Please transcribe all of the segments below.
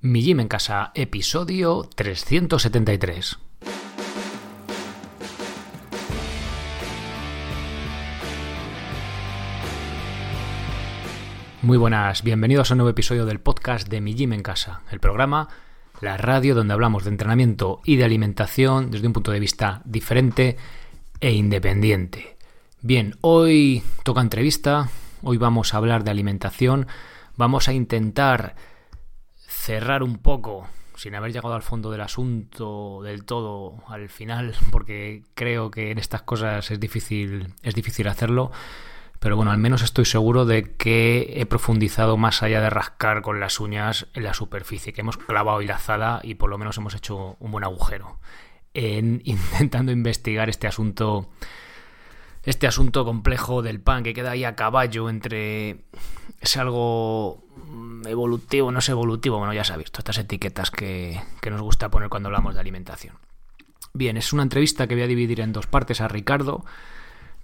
Mi Gym en Casa, episodio 373. Muy buenas, bienvenidos a un nuevo episodio del podcast de Mi Gym en Casa, el programa, la radio donde hablamos de entrenamiento y de alimentación desde un punto de vista diferente e independiente. Bien, hoy toca entrevista, hoy vamos a hablar de alimentación, vamos a intentar cerrar un poco, sin haber llegado al fondo del asunto del todo al final, porque creo que en estas cosas es difícil, es difícil hacerlo. Pero bueno, al menos estoy seguro de que he profundizado más allá de rascar con las uñas en la superficie, que hemos clavado hilazada y por lo menos hemos hecho un buen agujero en intentando investigar este asunto este asunto complejo del pan que queda ahí a caballo entre es algo evolutivo, no es evolutivo, bueno, ya sabéis, todas estas etiquetas que, que nos gusta poner cuando hablamos de alimentación. Bien, es una entrevista que voy a dividir en dos partes a Ricardo.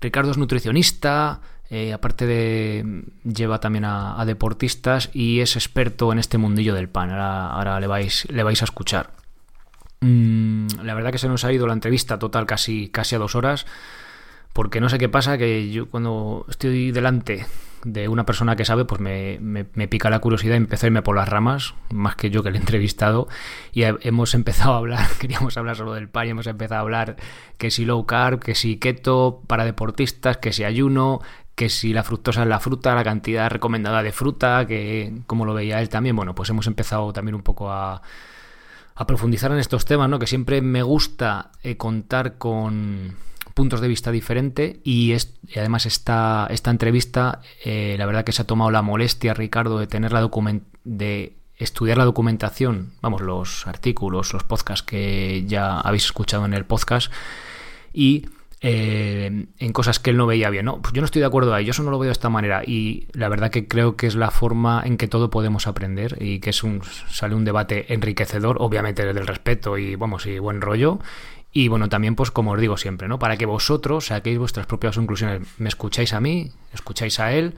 Ricardo es nutricionista, eh, aparte de lleva también a, a, deportistas y es experto en este mundillo del pan. Ahora, ahora le, vais, le vais a escuchar. Mm, la verdad que se nos ha ido la entrevista total casi, casi a dos horas porque no sé qué pasa, que yo cuando estoy delante de una persona que sabe, pues me, me, pica la curiosidad y empiezo a irme por las ramas, más que yo que he entrevistado, y hemos empezado a hablar, queríamos hablar solo del pan, y hemos empezado a hablar que si low carb, que si keto para deportistas, que si ayuno, que si la fructosa es la fruta, la cantidad recomendada de fruta, que como lo veía él también, bueno, pues hemos empezado también un poco a, a profundizar en estos temas, ¿no? Que siempre me gusta eh, contar con puntos de vista diferentes y, es, y además esta, esta entrevista, eh, la verdad que se ha tomado la molestia, Ricardo, de tener la de estudiar la documentación, vamos, los artículos, los podcasts que ya habéis escuchado en el podcast y eh, en cosas que él no veía bien. No, pues yo no estoy de acuerdo ahí, yo eso no lo veo de esta manera y la verdad que creo que es la forma en que todo podemos aprender y que es un sale un debate enriquecedor, obviamente desde el respeto y vamos y buen rollo y bueno, también pues como os digo siempre, ¿no? Para que vosotros saquéis vuestras propias conclusiones. Me escucháis a mí, escucháis a él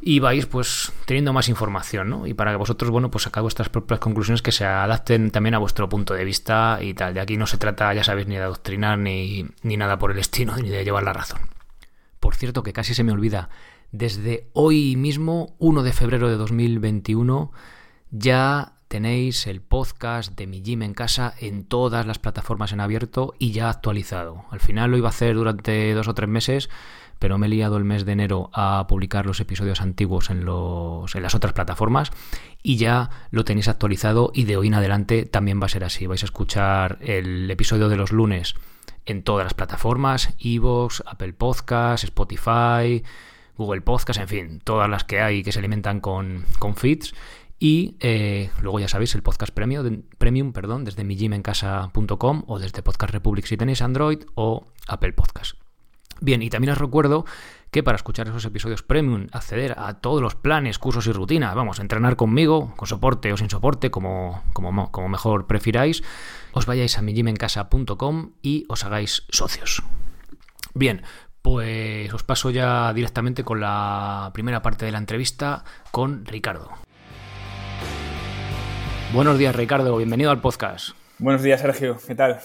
y vais pues teniendo más información, ¿no? Y para que vosotros, bueno, pues sacáis vuestras propias conclusiones que se adapten también a vuestro punto de vista y tal. De aquí no se trata, ya sabéis, ni de adoctrinar ni, ni nada por el estilo, ni de llevar la razón. Por cierto, que casi se me olvida, desde hoy mismo, 1 de febrero de 2021, ya tenéis el podcast de mi gym en casa en todas las plataformas en abierto y ya actualizado. Al final lo iba a hacer durante dos o tres meses, pero me he liado el mes de enero a publicar los episodios antiguos en, los, en las otras plataformas y ya lo tenéis actualizado y de hoy en adelante también va a ser así. Vais a escuchar el episodio de los lunes en todas las plataformas, Evox, Apple Podcasts, Spotify, Google Podcasts, en fin, todas las que hay que se alimentan con, con feeds y eh, luego ya sabéis el podcast premium, premium perdón, desde mijimencasa.com o desde Podcast Republic si tenéis Android o Apple Podcast. Bien, y también os recuerdo que para escuchar esos episodios premium, acceder a todos los planes, cursos y rutinas, vamos, entrenar conmigo, con soporte o sin soporte, como, como, como mejor prefiráis, os vayáis a mijimencasa.com y os hagáis socios. Bien, pues os paso ya directamente con la primera parte de la entrevista con Ricardo. Buenos días, Ricardo. Bienvenido al podcast. Buenos días, Sergio. ¿Qué tal?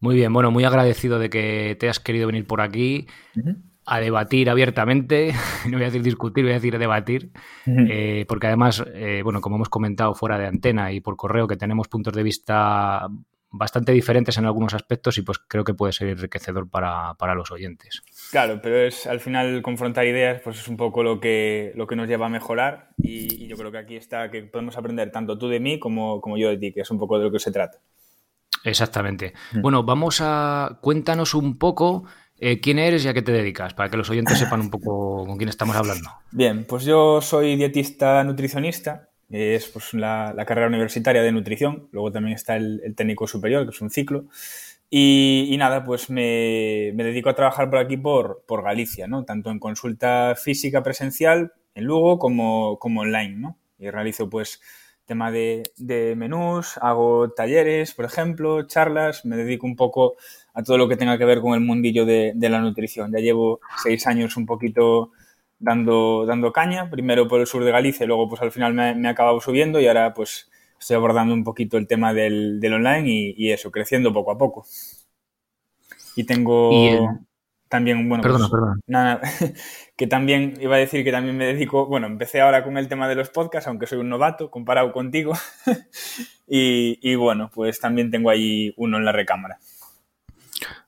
Muy bien. Bueno, muy agradecido de que te has querido venir por aquí uh -huh. a debatir abiertamente. No voy a decir discutir, voy a decir debatir. Uh -huh. eh, porque además, eh, bueno, como hemos comentado fuera de antena y por correo, que tenemos puntos de vista bastante diferentes en algunos aspectos y pues creo que puede ser enriquecedor para, para los oyentes. Claro, pero es al final confrontar ideas, pues es un poco lo que, lo que nos lleva a mejorar y, y yo creo que aquí está que podemos aprender tanto tú de mí como, como yo de ti, que es un poco de lo que se trata. Exactamente. Mm. Bueno, vamos a... Cuéntanos un poco eh, quién eres y a qué te dedicas, para que los oyentes sepan un poco con quién estamos hablando. Bien, pues yo soy dietista nutricionista, es pues, la, la, carrera universitaria de nutrición, luego también está el, el técnico superior, que es un ciclo, y, y nada, pues me, me, dedico a trabajar por aquí, por, por Galicia, ¿no? Tanto en consulta física presencial en Lugo como, como online, ¿no? Y realizo pues tema de, de, menús, hago talleres, por ejemplo, charlas, me dedico un poco a todo lo que tenga que ver con el mundillo de, de la nutrición. Ya llevo seis años un poquito dando, dando caña, primero por el sur de Galicia y luego pues al final me, me he acabado subiendo y ahora pues estoy abordando un poquito el tema del, del online y, y, eso, creciendo poco a poco. Y tengo también, bueno, perdona, pues, perdona. Nada, que también iba a decir que también me dedico, bueno, empecé ahora con el tema de los podcasts, aunque soy un novato comparado contigo. y, y, bueno, pues también tengo ahí uno en la recámara.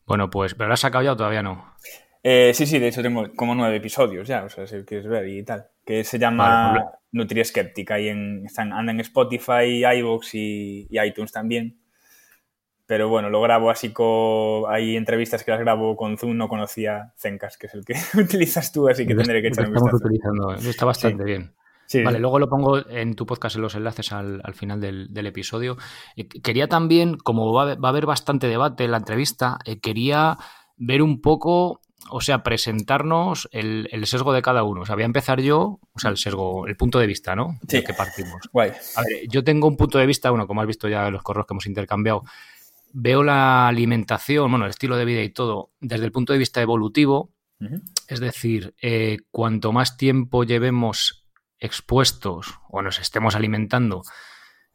Bueno, pues, ¿pero lo has sacado ya o todavía no? Eh, sí, sí, de hecho tengo como nueve episodios ya, o sea, si quieres ver y tal. Que se llama vale, Nutriescéptica y en, están, anda en Spotify, iVoox y, y, iTunes también. Pero bueno, lo grabo así con... Hay entrevistas que las grabo con Zoom, no conocía Zencast, que es el que utilizas tú, así que tendré que echar un vistazo. utilizando, está bastante sí. bien. Sí, vale, sí. luego lo pongo en tu podcast en los enlaces al, al final del, del, episodio. Eh, quería también, como va, va, a haber bastante debate en la entrevista, eh, quería ver un poco o sea, presentarnos el, el, sesgo de cada uno. O sea, voy a empezar yo, o sea, el sesgo, el punto de vista, ¿no? Sí. De que partimos. Guay. A ver, yo tengo un punto de vista, bueno, como has visto ya en los correos que hemos intercambiado, veo la alimentación, bueno, el estilo de vida y todo, desde el punto de vista evolutivo. Uh -huh. Es decir, eh, cuanto más tiempo llevemos expuestos o nos estemos alimentando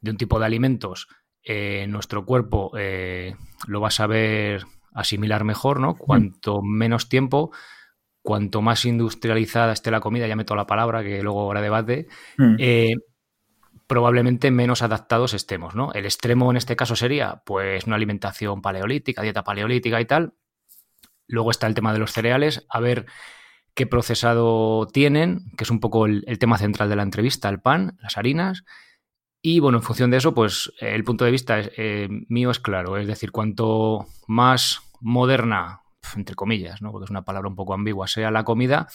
de un tipo de alimentos, eh, nuestro cuerpo eh, lo va a saber asimilar mejor, ¿no? Cuanto menos tiempo, cuanto más industrializada esté la comida, ya meto la palabra que luego habrá debate, mm. eh, probablemente menos adaptados estemos, ¿no? El extremo en este caso sería, pues, una alimentación paleolítica, dieta paleolítica y tal. Luego está el tema de los cereales, a ver qué procesado tienen, que es un poco el, el tema central de la entrevista, el pan, las harinas. Y bueno, en función de eso, pues el punto de vista es, eh, mío es claro, es decir, cuanto más moderna, entre comillas, ¿no? porque es una palabra un poco ambigua, sea la comida,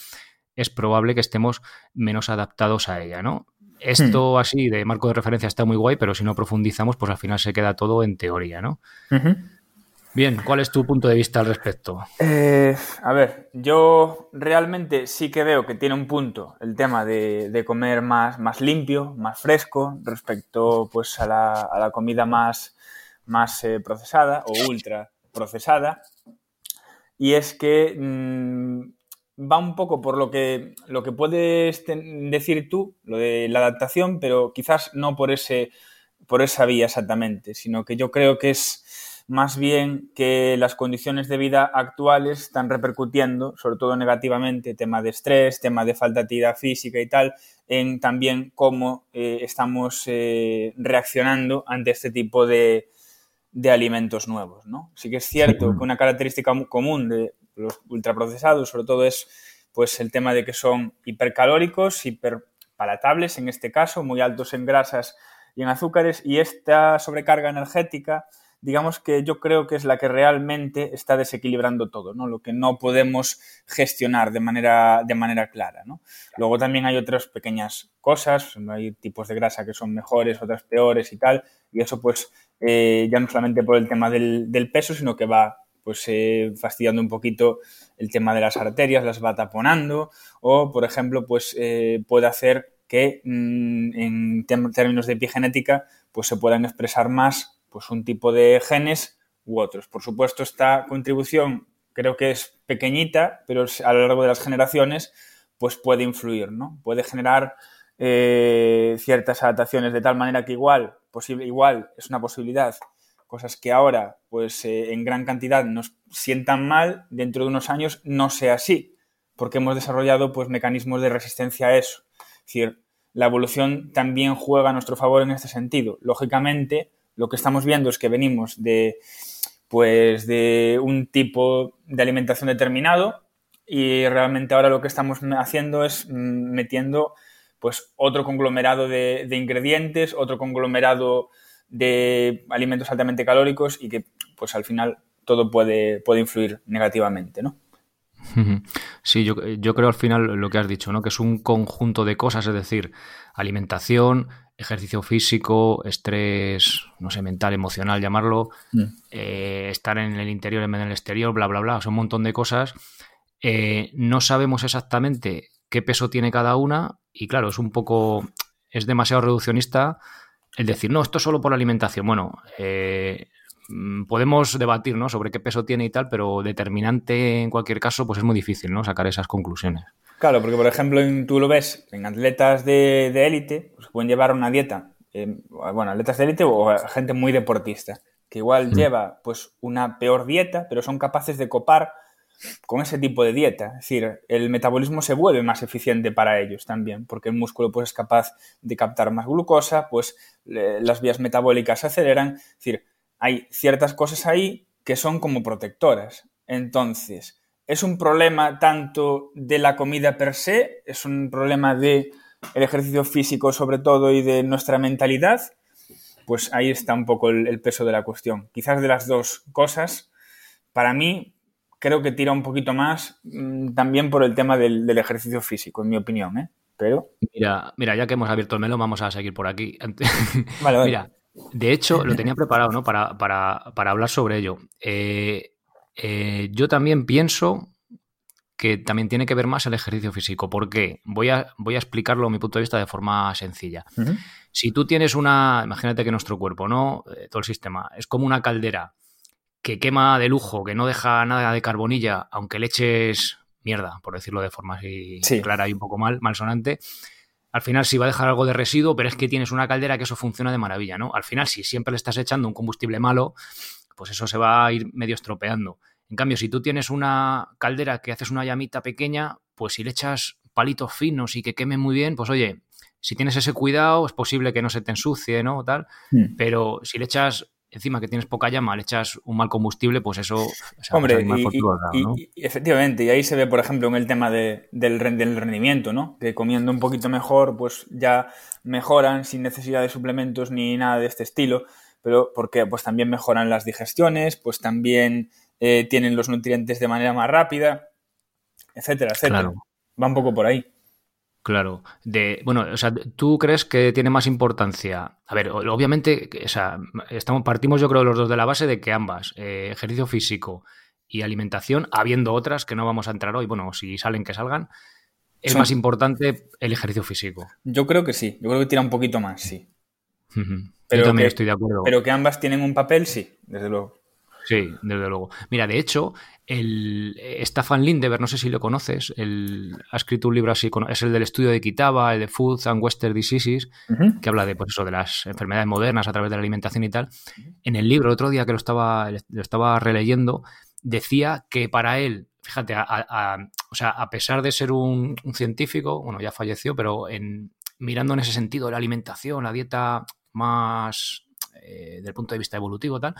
es probable que estemos menos adaptados a ella, ¿no? Esto hmm. así de marco de referencia está muy guay, pero si no profundizamos, pues al final se queda todo en teoría, ¿no? Uh -huh. Bien, ¿cuál es tu punto de vista al respecto? Eh, a ver, yo realmente sí que veo que tiene un punto el tema de, de comer más, más, limpio, más fresco, respecto pues, a, la, a la comida más, más eh, procesada o ultra procesada. Y es que mmm, va un poco por lo que, lo que puedes decir tú, lo de la adaptación, pero quizás no por, ese, por esa vía exactamente, sino que yo creo que es más bien que las condiciones de vida actuales están repercutiendo, sobre todo negativamente, tema de estrés, tema de falta de actividad física y tal, en también cómo eh, estamos eh, reaccionando ante este tipo de, de, alimentos nuevos. ¿no? Sí que es cierto que una característica común de los ultraprocesados, sobre todo, es pues, el tema de que son hipercalóricos, hiperpalatables en este caso, muy altos en grasas y en azúcares, y esta sobrecarga energética digamos que yo creo que es la que realmente está desequilibrando todo, ¿no? Lo que no podemos gestionar de manera, de manera clara, ¿no? Luego también hay otras pequeñas cosas, hay tipos de grasa que son mejores, otras peores y tal, y eso pues eh, ya no solamente por el tema del, del peso, sino que va pues eh, fastidiando un poquito el tema de las arterias, las va taponando, o por ejemplo, pues eh, puede hacer que mmm, en términos de epigenética pues se puedan expresar más pues un tipo de genes u otros. Por supuesto, esta contribución creo que es pequeñita, pero a lo largo de las generaciones pues puede influir, ¿no? Puede generar eh, ciertas adaptaciones de tal manera que igual, posible, igual es una posibilidad, cosas que ahora pues eh, en gran cantidad nos sientan mal, dentro de unos años no sea así, porque hemos desarrollado pues mecanismos de resistencia a eso. Es decir, la evolución también juega a nuestro favor en este sentido. Lógicamente, lo que estamos viendo es que venimos de, pues, de un tipo de alimentación determinado y realmente ahora lo que estamos haciendo es metiendo pues, otro conglomerado de, ingredientes, otro conglomerado de alimentos altamente calóricos y que pues al final todo puede, puede influir negativamente, ¿no? Sí, yo, yo, creo al final lo que has dicho, ¿no? Que es un conjunto de cosas, es decir, alimentación, ejercicio físico, estrés, no sé, mental, emocional, llamarlo, mm. eh, estar en el interior en vez del exterior, bla, bla, bla, son un montón de cosas. Eh, no sabemos exactamente qué peso tiene cada una y claro, es un poco, es demasiado reduccionista el decir, no, esto es solo por la alimentación. Bueno, eh, podemos debatir ¿no? sobre qué peso tiene y tal, pero determinante en cualquier caso, pues es muy difícil ¿no? sacar esas conclusiones. Claro, porque por ejemplo tú lo ves en atletas de, élite, pues pueden llevar una dieta, eh, bueno, atletas de élite o gente muy deportista, que igual mm. lleva pues una peor dieta, pero son capaces de copar con ese tipo de dieta. Es decir, el metabolismo se vuelve más eficiente para ellos también, porque el músculo pues, es capaz de captar más glucosa, pues las vías metabólicas se aceleran. Es decir, hay ciertas cosas ahí que son como protectoras. Entonces, es un problema tanto de la comida per se, es un problema de el ejercicio físico sobre todo y de nuestra mentalidad, pues ahí está un poco el peso de la cuestión. Quizás de las dos cosas, para mí, creo que tira un poquito más mm, también por el tema del, ejercicio físico, en mi opinión, ¿eh? Pero... Mira, mira, ya que hemos abierto el melo, vamos a seguir por aquí. Vale, vale. Mira, de hecho, lo tenía preparado, ¿no? Para, hablar sobre ello. Eh, eh, yo también pienso que también tiene que ver más el ejercicio físico. ¿Por qué? Voy a, voy a explicarlo a mi punto de vista de forma sencilla. Si tú tienes una, imagínate que nuestro cuerpo, ¿no? Eh, todo el sistema, es como una caldera que quema de lujo, que no deja nada de carbonilla, aunque le eches mierda, por decirlo de forma así clara y un poco mal, malsonante, al final sí va a dejar algo de residuo, pero es que tienes una caldera que eso funciona de maravilla, ¿no? Al final, si siempre le estás echando un combustible malo, pues eso se va a ir medio estropeando. En cambio, si tú tienes una caldera que haces una llamita pequeña, pues si le echas palitos finos y que queme muy bien, pues oye, si tienes ese cuidado, es posible que no se te ensucie, ¿no? Tal. Hmm. Pero si le echas encima que tienes poca llama, le echas un mal combustible, pues eso... Hombre, y, efectivamente, y ahí se ve, por ejemplo, en el tema del, rendimiento, ¿no? Que comiendo un poquito mejor, pues ya mejoran sin necesidad de suplementos ni nada de este estilo, pero porque pues también mejoran las digestiones, pues también eh, tienen los nutrientes de manera más rápida, etcétera, etcétera. Va un poco por ahí. Claro. De, bueno, o sea, ¿tú crees que tiene más importancia? A ver, obviamente, o sea, estamos, partimos yo creo los dos de la base de que ambas, eh, ejercicio físico y alimentación, habiendo otras que no vamos a entrar hoy, bueno, si salen que salgan, es más importante el ejercicio físico. Yo creo que sí, yo creo que tira un poquito más, sí. Pero yo también estoy de acuerdo. Pero que ambas tienen un papel, sí, desde luego. Sí, desde luego. Mira, de hecho, el Staffan Lindeberg, no sé si lo conoces, ha escrito un libro así, es el del estudio de Kitaba, el de Food and Western Diseases, que habla de, pues eso, de las enfermedades modernas a través de la alimentación y tal. En el libro, otro día que lo estaba, lo estaba releyendo, decía que para él, fíjate, o sea, a pesar de ser un, científico, bueno, ya falleció, pero en, mirando en ese sentido la alimentación, la dieta más eh, del punto de vista evolutivo tal,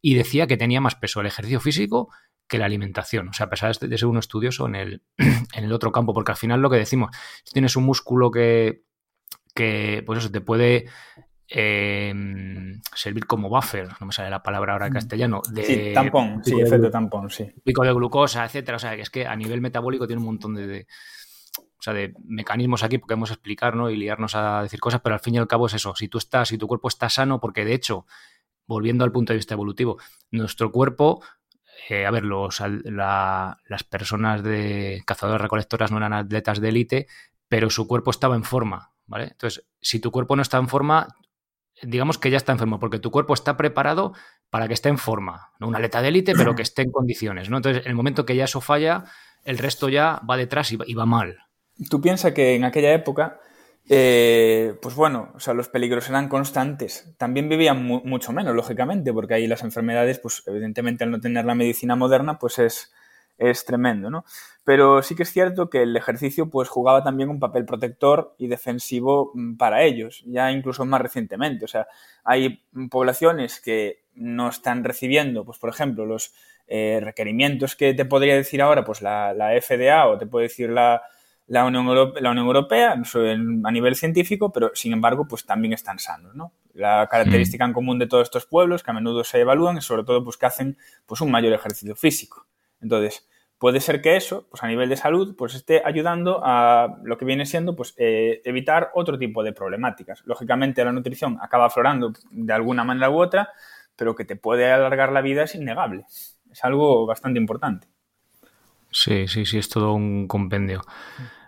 y decía que tenía más peso el ejercicio físico que la alimentación. O sea, a pesar de ser un estudioso en el, en el otro campo, porque al final lo que decimos, si tienes un músculo que, que pues eso, te puede em, servir como buffer, no me sale la palabra ahora en mm. castellano. De, sí, tampón, sí, efecto tampón, sí. Pico de glucosa, etcétera. O sea, que es que a nivel metabólico tiene un montón de, sea, de mecanismos aquí porque podemos explicar ¿no? y liarnos a decir cosas, pero al fin y al cabo es eso. Si tú estás, si tu cuerpo está sano, porque de hecho volviendo al punto de vista evolutivo, nuestro cuerpo, eh, a ver, las personas de cazadores recolectoras no eran atletas de élite, pero su cuerpo estaba en forma, ¿vale? Entonces, si tu cuerpo no está en forma, digamos que ya está enfermo, porque tu cuerpo está preparado para que esté en forma, no un atleta de élite, pero que esté en condiciones, ¿no? Entonces, en el momento que ya eso falla, el resto ya va detrás y va mal. Tú piensas que en aquella época eh, pues bueno, o sea, los peligros eran constantes. También vivían mucho menos, lógicamente, porque ahí las enfermedades, pues evidentemente al no tener la medicina moderna, pues es, es tremendo, ¿no? Pero sí que es cierto que el ejercicio pues jugaba también un papel protector y defensivo mm, para ellos, ya incluso más recientemente. O sea, hay poblaciones que no están recibiendo, pues por ejemplo, los eh, requerimientos que te podría decir ahora, pues la, la FDA o te puede decir la, la Unión, Europea, la Unión Europea a nivel científico, pero sin embargo, pues también están sanos, ¿no? La característica en común de todos estos pueblos que a menudo se evalúan es sobre todo pues que hacen pues un mayor ejercicio físico. Entonces, puede ser que eso, pues a nivel de salud, pues esté ayudando a lo que viene siendo pues eh, evitar otro tipo de problemáticas. Lógicamente la nutrición acaba aflorando de alguna manera u otra, pero que te puede alargar la vida es innegable. Es algo bastante importante. Sí, sí, sí, es todo un compendio.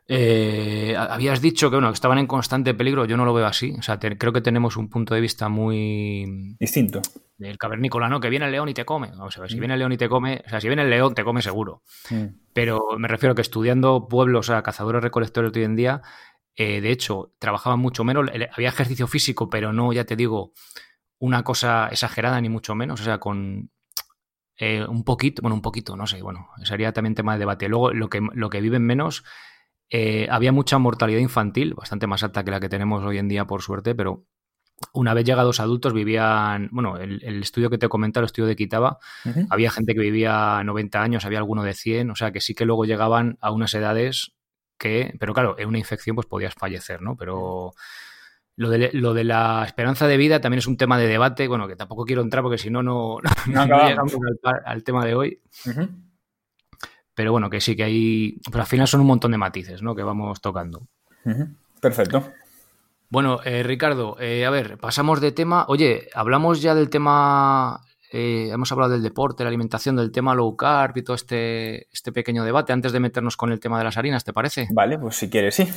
Eh, habías dicho que, bueno, que estaban en constante peligro, yo no lo veo así. O sea, creo que tenemos un punto de vista muy... Distinto. Del cavernícola, ¿no? Que viene el león y te come. Vamos a ver, si mm. viene el león y te come, o sea, si viene el león, te come seguro. Mm. Pero me refiero a que estudiando pueblos, o sea, cazadores recolectores hoy en día, eh, de hecho, trabajaban mucho menos, había ejercicio físico, pero no, ya te digo, una cosa exagerada ni mucho menos, o sea, con eh, un poquito, bueno, un poquito, no sé, bueno, sería también tema de debate. Luego, lo que, lo que viven menos eh, había mucha mortalidad infantil, bastante más alta que la que tenemos hoy en día, por suerte, pero una vez llegados adultos vivían, bueno, el, estudio que te comentaba, el estudio de Quitaba, había gente que vivía 90 años, había alguno de 100, o sea que sí que luego llegaban a unas edades que, pero claro, en una infección pues podías fallecer, ¿no? Pero lo de, lo de la esperanza de vida también es un tema de debate, bueno, que tampoco quiero entrar porque si no, no, llegamos al, tema de hoy. Pero bueno, que sí que hay. Pero al final son un montón de matices, ¿no? Que vamos tocando. Perfecto. Bueno, eh, Ricardo, eh, a ver, pasamos de tema. Oye, hablamos ya del tema. Eh, hemos hablado del deporte, la alimentación, del tema low carb y todo este, este pequeño debate antes de meternos con el tema de las harinas, ¿te parece? Vale, pues si quieres, sí.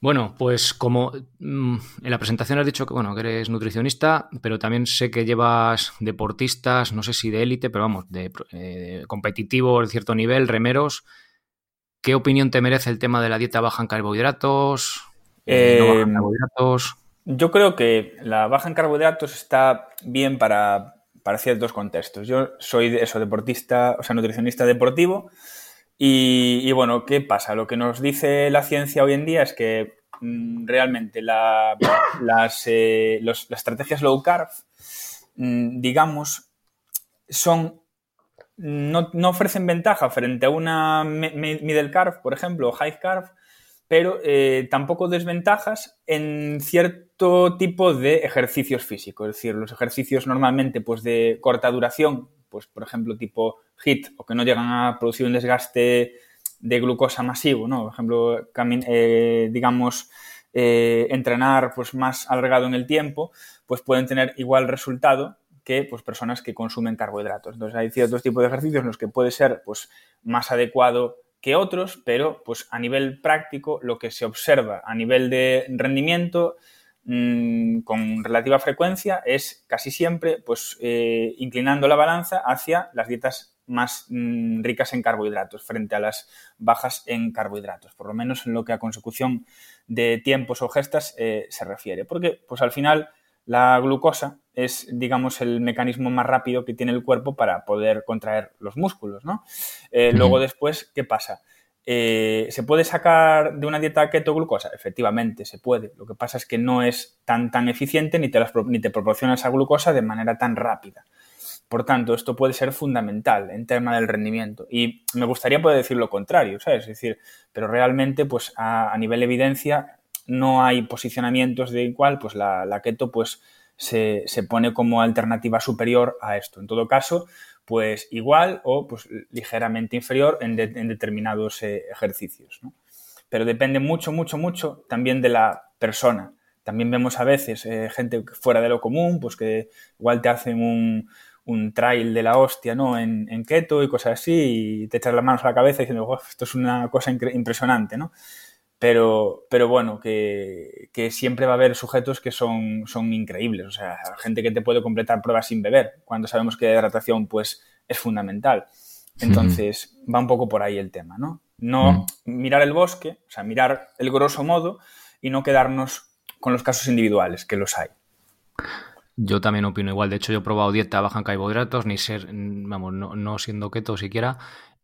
Bueno, pues como mm, en la presentación has dicho que bueno, que eres nutricionista, pero también sé que llevas deportistas, no sé si de élite, pero vamos, de, eh, competitivo de cierto nivel, remeros. ¿Qué opinión te merece el tema de la dieta baja en carbohidratos? Eh, no baja en carbohidratos. Yo creo que la baja en carbohidratos está bien para, para ciertos contextos. Yo soy eso, deportista, o sea, nutricionista deportivo y, bueno, ¿qué pasa? Lo que nos dice la ciencia hoy en día es que mm, realmente las, eh, las, estrategias low carb, mm, digamos, son no, ofrecen ventaja frente a una middle carb, por ejemplo, o high carb, pero eh, tampoco desventajas en cierto tipo de ejercicios físicos. Es decir, los ejercicios normalmente pues, de corta duración, pues por ejemplo tipo HIT o que no llegan a producir un desgaste de glucosa masivo, ¿no? Por ejemplo, eh, digamos, eh, entrenar pues más alargado en el tiempo, pues pueden tener igual resultado que pues, personas que consumen carbohidratos. Entonces hay ciertos tipos de ejercicios en los que puede ser pues, más adecuado que otros, pero pues a nivel práctico lo que se observa a nivel de rendimiento Mm, con relativa frecuencia es casi siempre pues, eh, inclinando la balanza hacia las dietas más mm, ricas en carbohidratos frente a las bajas en carbohidratos, por lo menos en lo que a consecución de tiempos o gestas eh, se refiere. Porque pues, al final la glucosa es, digamos, el mecanismo más rápido que tiene el cuerpo para poder contraer los músculos. ¿no? Eh, luego después, ¿qué pasa? Eh, ¿Se puede sacar de una dieta keto glucosa? Efectivamente, se puede. Lo que pasa es que no es tan, tan eficiente ni te, te proporciona esa glucosa de manera tan rápida. Por tanto, esto puede ser fundamental en tema del rendimiento. Y me gustaría poder decir lo contrario, ¿sabes? Es decir, pero realmente, pues a, nivel de evidencia, no hay posicionamientos de igual, pues la, keto pues se, se, pone como alternativa superior a esto. En todo caso, pues igual o pues ligeramente inferior en, determinados eh, ejercicios. Pero depende mucho, mucho, mucho también de la persona. También vemos a veces eh, gente fuera de lo común, pues que igual te hacen un, un trail de la hostia, ¿no? En, keto y cosas así, y te echas las manos a la cabeza diciendo, esto es una cosa impresionante, ¿no? Pero, pero bueno, que, siempre va a haber sujetos que son, son increíbles. O sea, gente que te puede completar pruebas sin beber, cuando sabemos que la hidratación pues, es fundamental. Entonces, va un poco por ahí el tema, ¿no? No mirar el bosque, o sea, mirar el grosso modo y no quedarnos con los casos individuales, que los hay. Yo también opino igual. De hecho, yo he probado dieta baja en carbohidratos, ni ser, vamos, no, no siendo keto siquiera,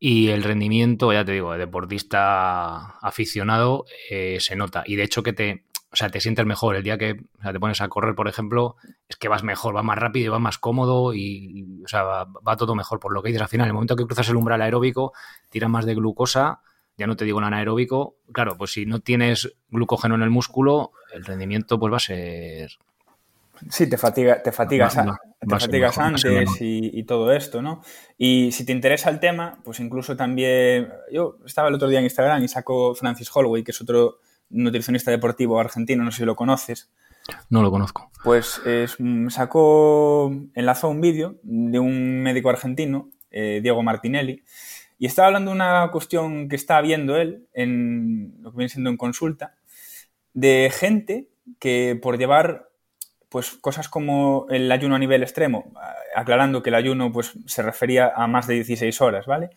y el rendimiento, ya te digo, de deportista aficionado eh, se nota. Y de hecho que te, o sea, te sientes mejor. El día que te pones a correr, por ejemplo, es que vas mejor, vas más rápido y vas más cómodo y, o sea, va, todo mejor. Por lo que dices al final, el momento que cruzas el umbral aeróbico, tiras más de glucosa, ya no te digo en anaeróbico. Claro, pues si no tienes glucógeno en el músculo, el rendimiento pues va a ser Sí, te, fatiga, te fatigas, te fatigas antes y, todo esto, ¿no? Y si te interesa el tema, pues incluso también... Yo estaba el otro día en Instagram y saco Francis Holloway, que es otro nutricionista deportivo argentino, no sé si lo conoces. No lo conozco. Pues sacó, enlazó un vídeo de un médico argentino, eh, Diego Martinelli, Y estaba hablando de una cuestión que está viendo él, en lo que viene siendo en consulta, de gente que por llevar pues cosas como el ayuno a nivel extremo, aclarando que el ayuno pues se refería a más de 16 horas, ¿vale?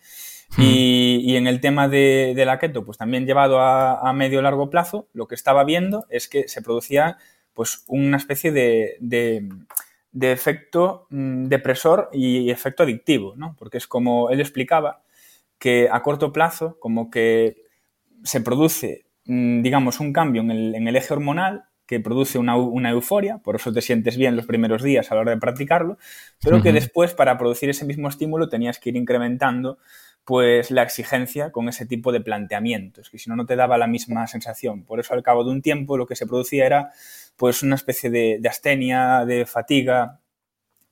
Hmm. Y, en el tema de, la keto, pues también llevado a, medio largo plazo, lo que estaba viendo es que se producía pues una especie de, de, efecto mm, depresor y efecto adictivo, ¿no? Porque es como él explicaba que a corto plazo, como que se produce, mm, digamos, un cambio en el, en el eje hormonal que produce una, euforia, por eso te sientes bien los primeros días a la hora de practicarlo, pero que después para producir ese mismo estímulo tenías que ir incrementando pues la exigencia con ese tipo de planteamientos, que si no no te daba la misma sensación. Por eso al cabo de un tiempo lo que se producía era pues una especie de, astenia, de fatiga,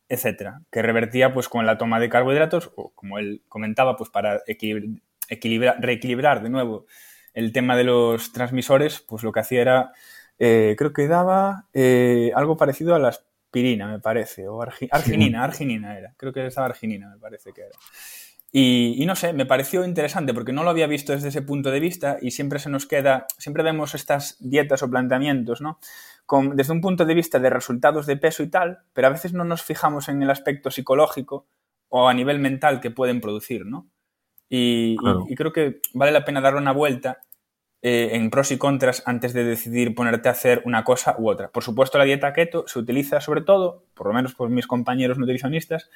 etcétera, que revertía pues con la toma de carbohidratos o como él comentaba pues para equilibrar, reequilibrar de nuevo el tema de los transmisores, pues lo que hacía era eh, creo que daba eh, algo parecido a la aspirina, me parece, o arginina, arginina era, creo que estaba arginina, me parece que era. Y, no sé, me pareció interesante porque no lo había visto desde ese punto de vista y siempre se nos queda, siempre vemos estas dietas o planteamientos, ¿no? Con, desde un punto de vista de resultados de peso y tal, pero a veces no nos fijamos en el aspecto psicológico o a nivel mental que pueden producir, ¿no? y creo que vale la pena darle una vuelta eh, en pros y contras antes de decidir ponerte a hacer una cosa u otra. Por supuesto, la dieta keto se utiliza sobre todo, por lo menos por mis compañeros nutricionistas,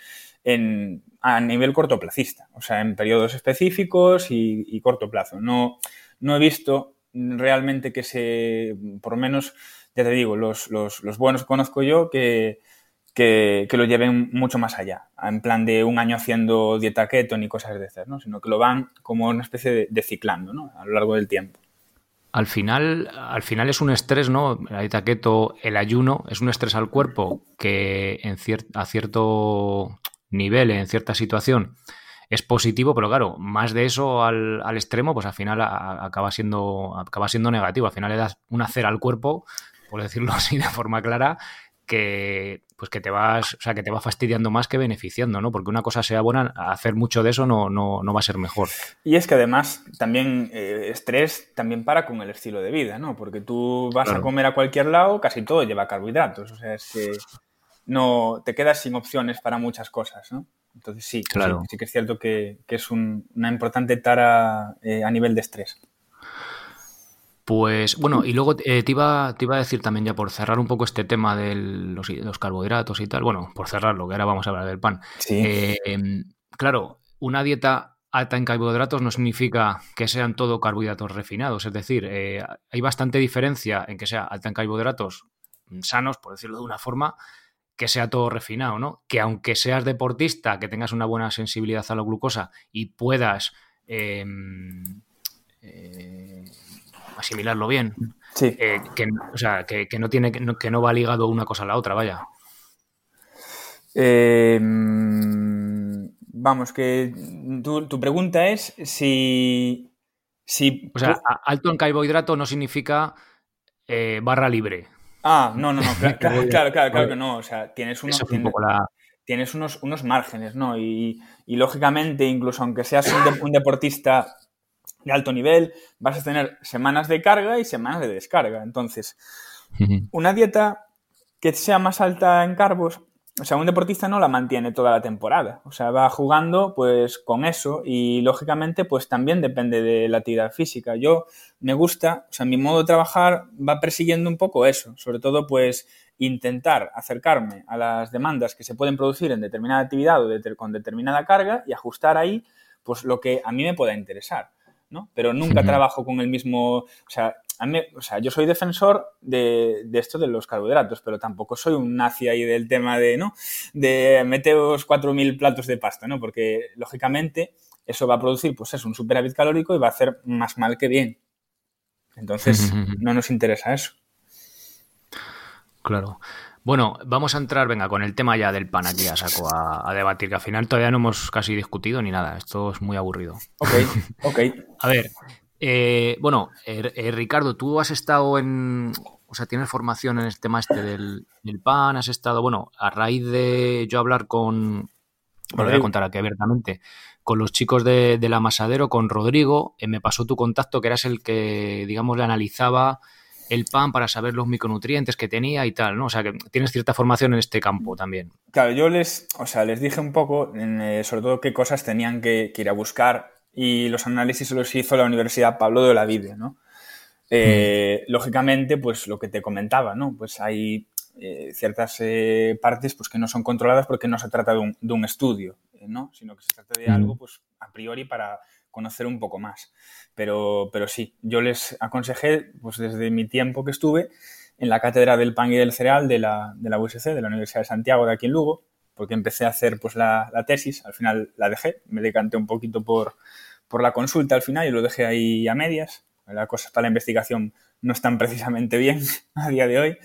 a nivel cortoplacista, o sea, en periodos específicos y, corto plazo. No, no he visto realmente que se, por lo menos, ya te digo, los, buenos que conozco yo, que, que, lo lleven mucho más allá, en plan de un año haciendo dieta keto ni cosas de esas, ¿no? sino que lo van como una especie de, de ciclando ¿no? a lo largo del tiempo al final, al final es un estrés, ¿no? La dieta keto, el ayuno, es un estrés al cuerpo que en a cierto nivel, en cierta situación, es positivo, pero claro, más de eso al, al extremo, pues al final acaba siendo, acaba siendo negativo. Al final le das una cera al cuerpo, por decirlo así de forma clara, que pues que te vas, o sea, que te va fastidiando más que beneficiando, ¿no? Porque una cosa sea buena, hacer mucho de eso no, no, no va a ser mejor. Y es que además también eh, estrés también para con el estilo de vida, ¿no? Porque tú vas a comer a cualquier lado, casi todo lleva carbohidratos, o sea, es que no te quedas sin opciones para muchas cosas, ¿no? Entonces sí, claro. sí, que es cierto que, es una importante tara eh, a nivel de estrés. Pues bueno, y luego eh, te, iba, te iba a decir también ya por cerrar un poco este tema de los, carbohidratos y tal, bueno, por cerrarlo, que ahora vamos a hablar del pan. Eh, claro, una dieta alta en carbohidratos no significa que sean todo carbohidratos refinados, es decir, eh, hay bastante diferencia en que sea alta en carbohidratos sanos, por decirlo de una forma, que sea todo refinado, ¿no? Que aunque seas deportista, que tengas una buena sensibilidad a la glucosa y puedas em, asimilarlo bien. Sí. Eh, que, o sea, que, no tiene, que no, va ligado una cosa a la otra, vaya. Eh, vamos, que tu, pregunta es si, si... O sea, alto en carbohidrato no significa eh, barra libre. Ah, no, no, no, claro, claro, claro, que no. O sea, tienes unos, tienes, unos, unos márgenes, ¿no? Y, lógicamente, incluso aunque seas un deportista de alto nivel, vas a tener semanas de carga y semanas de descarga. Entonces, una dieta que sea más alta en carbos, o sea, un deportista no la mantiene toda la temporada. O sea, va jugando pues con eso y lógicamente pues también depende de la actividad física. Yo me gusta, o sea, mi modo de trabajar va persiguiendo un poco eso, sobre todo pues intentar acercarme a las demandas que se pueden producir en determinada actividad o con determinada carga y ajustar ahí pues lo que a mí me pueda interesar. ¿No? Pero nunca trabajo con el mismo, o sea, o sea, yo soy defensor de, esto de los carbohidratos, pero tampoco soy un nazi ahí del tema de, ¿no? De meteos 4.000 platos de pasta, ¿no? Porque, lógicamente, eso va a producir, pues es un superávit calórico y va a hacer más mal que bien. Entonces, no nos interesa eso. Claro. Bueno, vamos a entrar, venga, con el tema ya del pan aquí a saco a, debatir, que al final todavía no hemos casi discutido ni nada. Esto es muy aburrido. Ok, ok. a ver, eh, bueno, eh, eh, Ricardo, tú has estado en, o sea, tienes formación en el tema este del, pan, has estado, bueno, a raíz de yo hablar con, bueno, voy a contar aquí abiertamente, con los chicos de, del amasadero, con Rodrigo, eh, me pasó tu contacto, que eras el que, digamos, le analizaba el pan para saber los micronutrientes que tenía y tal, ¿no? O sea, que tienes cierta formación en este campo también. Claro, yo les, o sea, les dije un poco, eh, sobre todo qué cosas tenían que, ir a buscar y los análisis los hizo la Universidad Pablo de Olavide, ¿no? Eh, mm. Lógicamente, pues lo que te comentaba, ¿no? Pues hay eh, ciertas partes pues, que no son controladas porque no se trata de un, de un estudio, ¿no? Sino que se trata de mm. algo, pues, a priori para conocer un poco más. Pero, pero sí, yo les aconsejé, pues desde mi tiempo que estuve en la cátedra del pan y del cereal de la, de la USC, de la Universidad de Santiago de aquí en Lugo, porque empecé a hacer pues la, tesis, al final la dejé, me decanté un poquito por, por la consulta al final y lo dejé ahí a medias. La cosa para la investigación no están precisamente bien a día de hoy,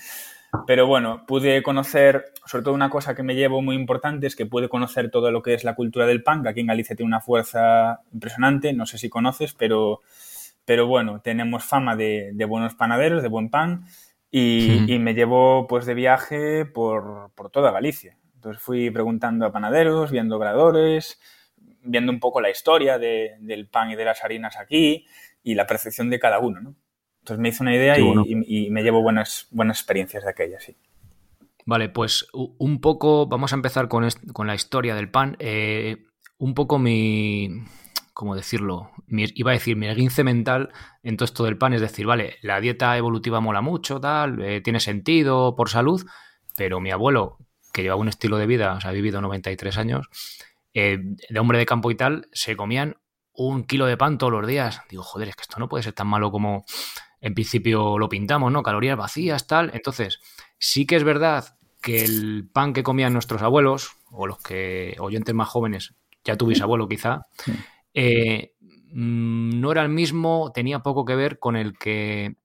pero bueno, pude conocer, sobre todo una cosa que me llevo muy importante es que pude conocer todo lo que es la cultura del pan, que aquí en Galicia tiene una fuerza impresionante, no sé si conoces, pero, pero bueno, tenemos fama de, buenos panaderos, de buen pan, y, me llevo pues de viaje por, toda Galicia. Entonces fui preguntando a panaderos, viendo gradores, viendo un poco la historia del pan y de las harinas aquí y la percepción de cada uno, ¿no? Entonces me hizo una idea y, me llevo buenas, buenas experiencias de aquella, sí. Vale, pues un poco, vamos a empezar con, con la historia del pan. Eh, un poco mi, ¿cómo decirlo? iba a decir mi esguince mental en todo esto del pan, es decir, vale, la dieta evolutiva mola mucho, tal, eh, tiene sentido por salud, pero mi abuelo, que llevaba un estilo de vida, o sea, ha vivido 93 años, eh, de hombre de campo y tal, se comían un kilo de pan todos los días. Digo, joder, es que esto no puede ser tan malo como en principio lo pintamos, ¿no? Calorías vacías, tal. Entonces, sí que es verdad que el pan que comían nuestros abuelos, o los que oyentes más jóvenes, ya tu abuelo quizá, eh, mm, no era el mismo, tenía poco que ver con el que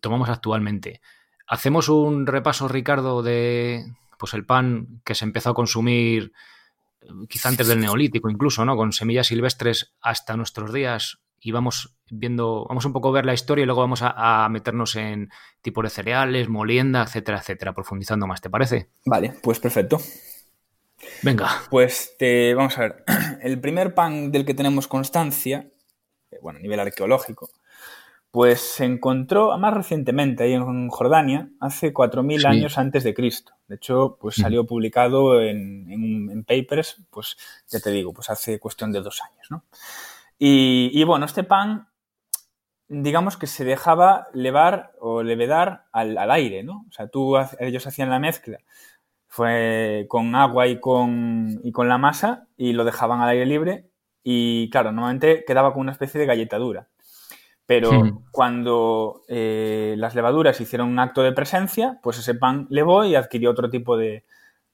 tomamos actualmente. Hacemos un repaso, Ricardo, de pues el pan que se empezó a consumir eh, quizá antes del neolítico incluso, ¿no? Con semillas silvestres hasta nuestros días y vamos viendo, vamos un poco a ver la historia y luego vamos a, meternos en tipos de cereales, molienda, etcétera, etcétera, profundizando más, ¿te parece? Vale, pues perfecto. Venga. Pues te, vamos a ver, el primer pan del que tenemos constancia, eh, bueno, a nivel arqueológico, pues se encontró más recientemente ahí en Jordania, hace 4.000 años antes de Cristo. De hecho, pues mm. salió publicado en, en, papers, pues ya te digo, pues hace cuestión de dos años, ¿no? Y, bueno, este pan, digamos que se dejaba levar o levedar al, aire, ¿no? O sea, tú, ellos hacían la mezcla fue con agua y con, y con la masa y lo dejaban al aire libre y claro, normalmente quedaba con una especie de galleta dura. Pero cuando eh, las levaduras hicieron un acto de presencia, pues ese pan levó y adquirió otro tipo de,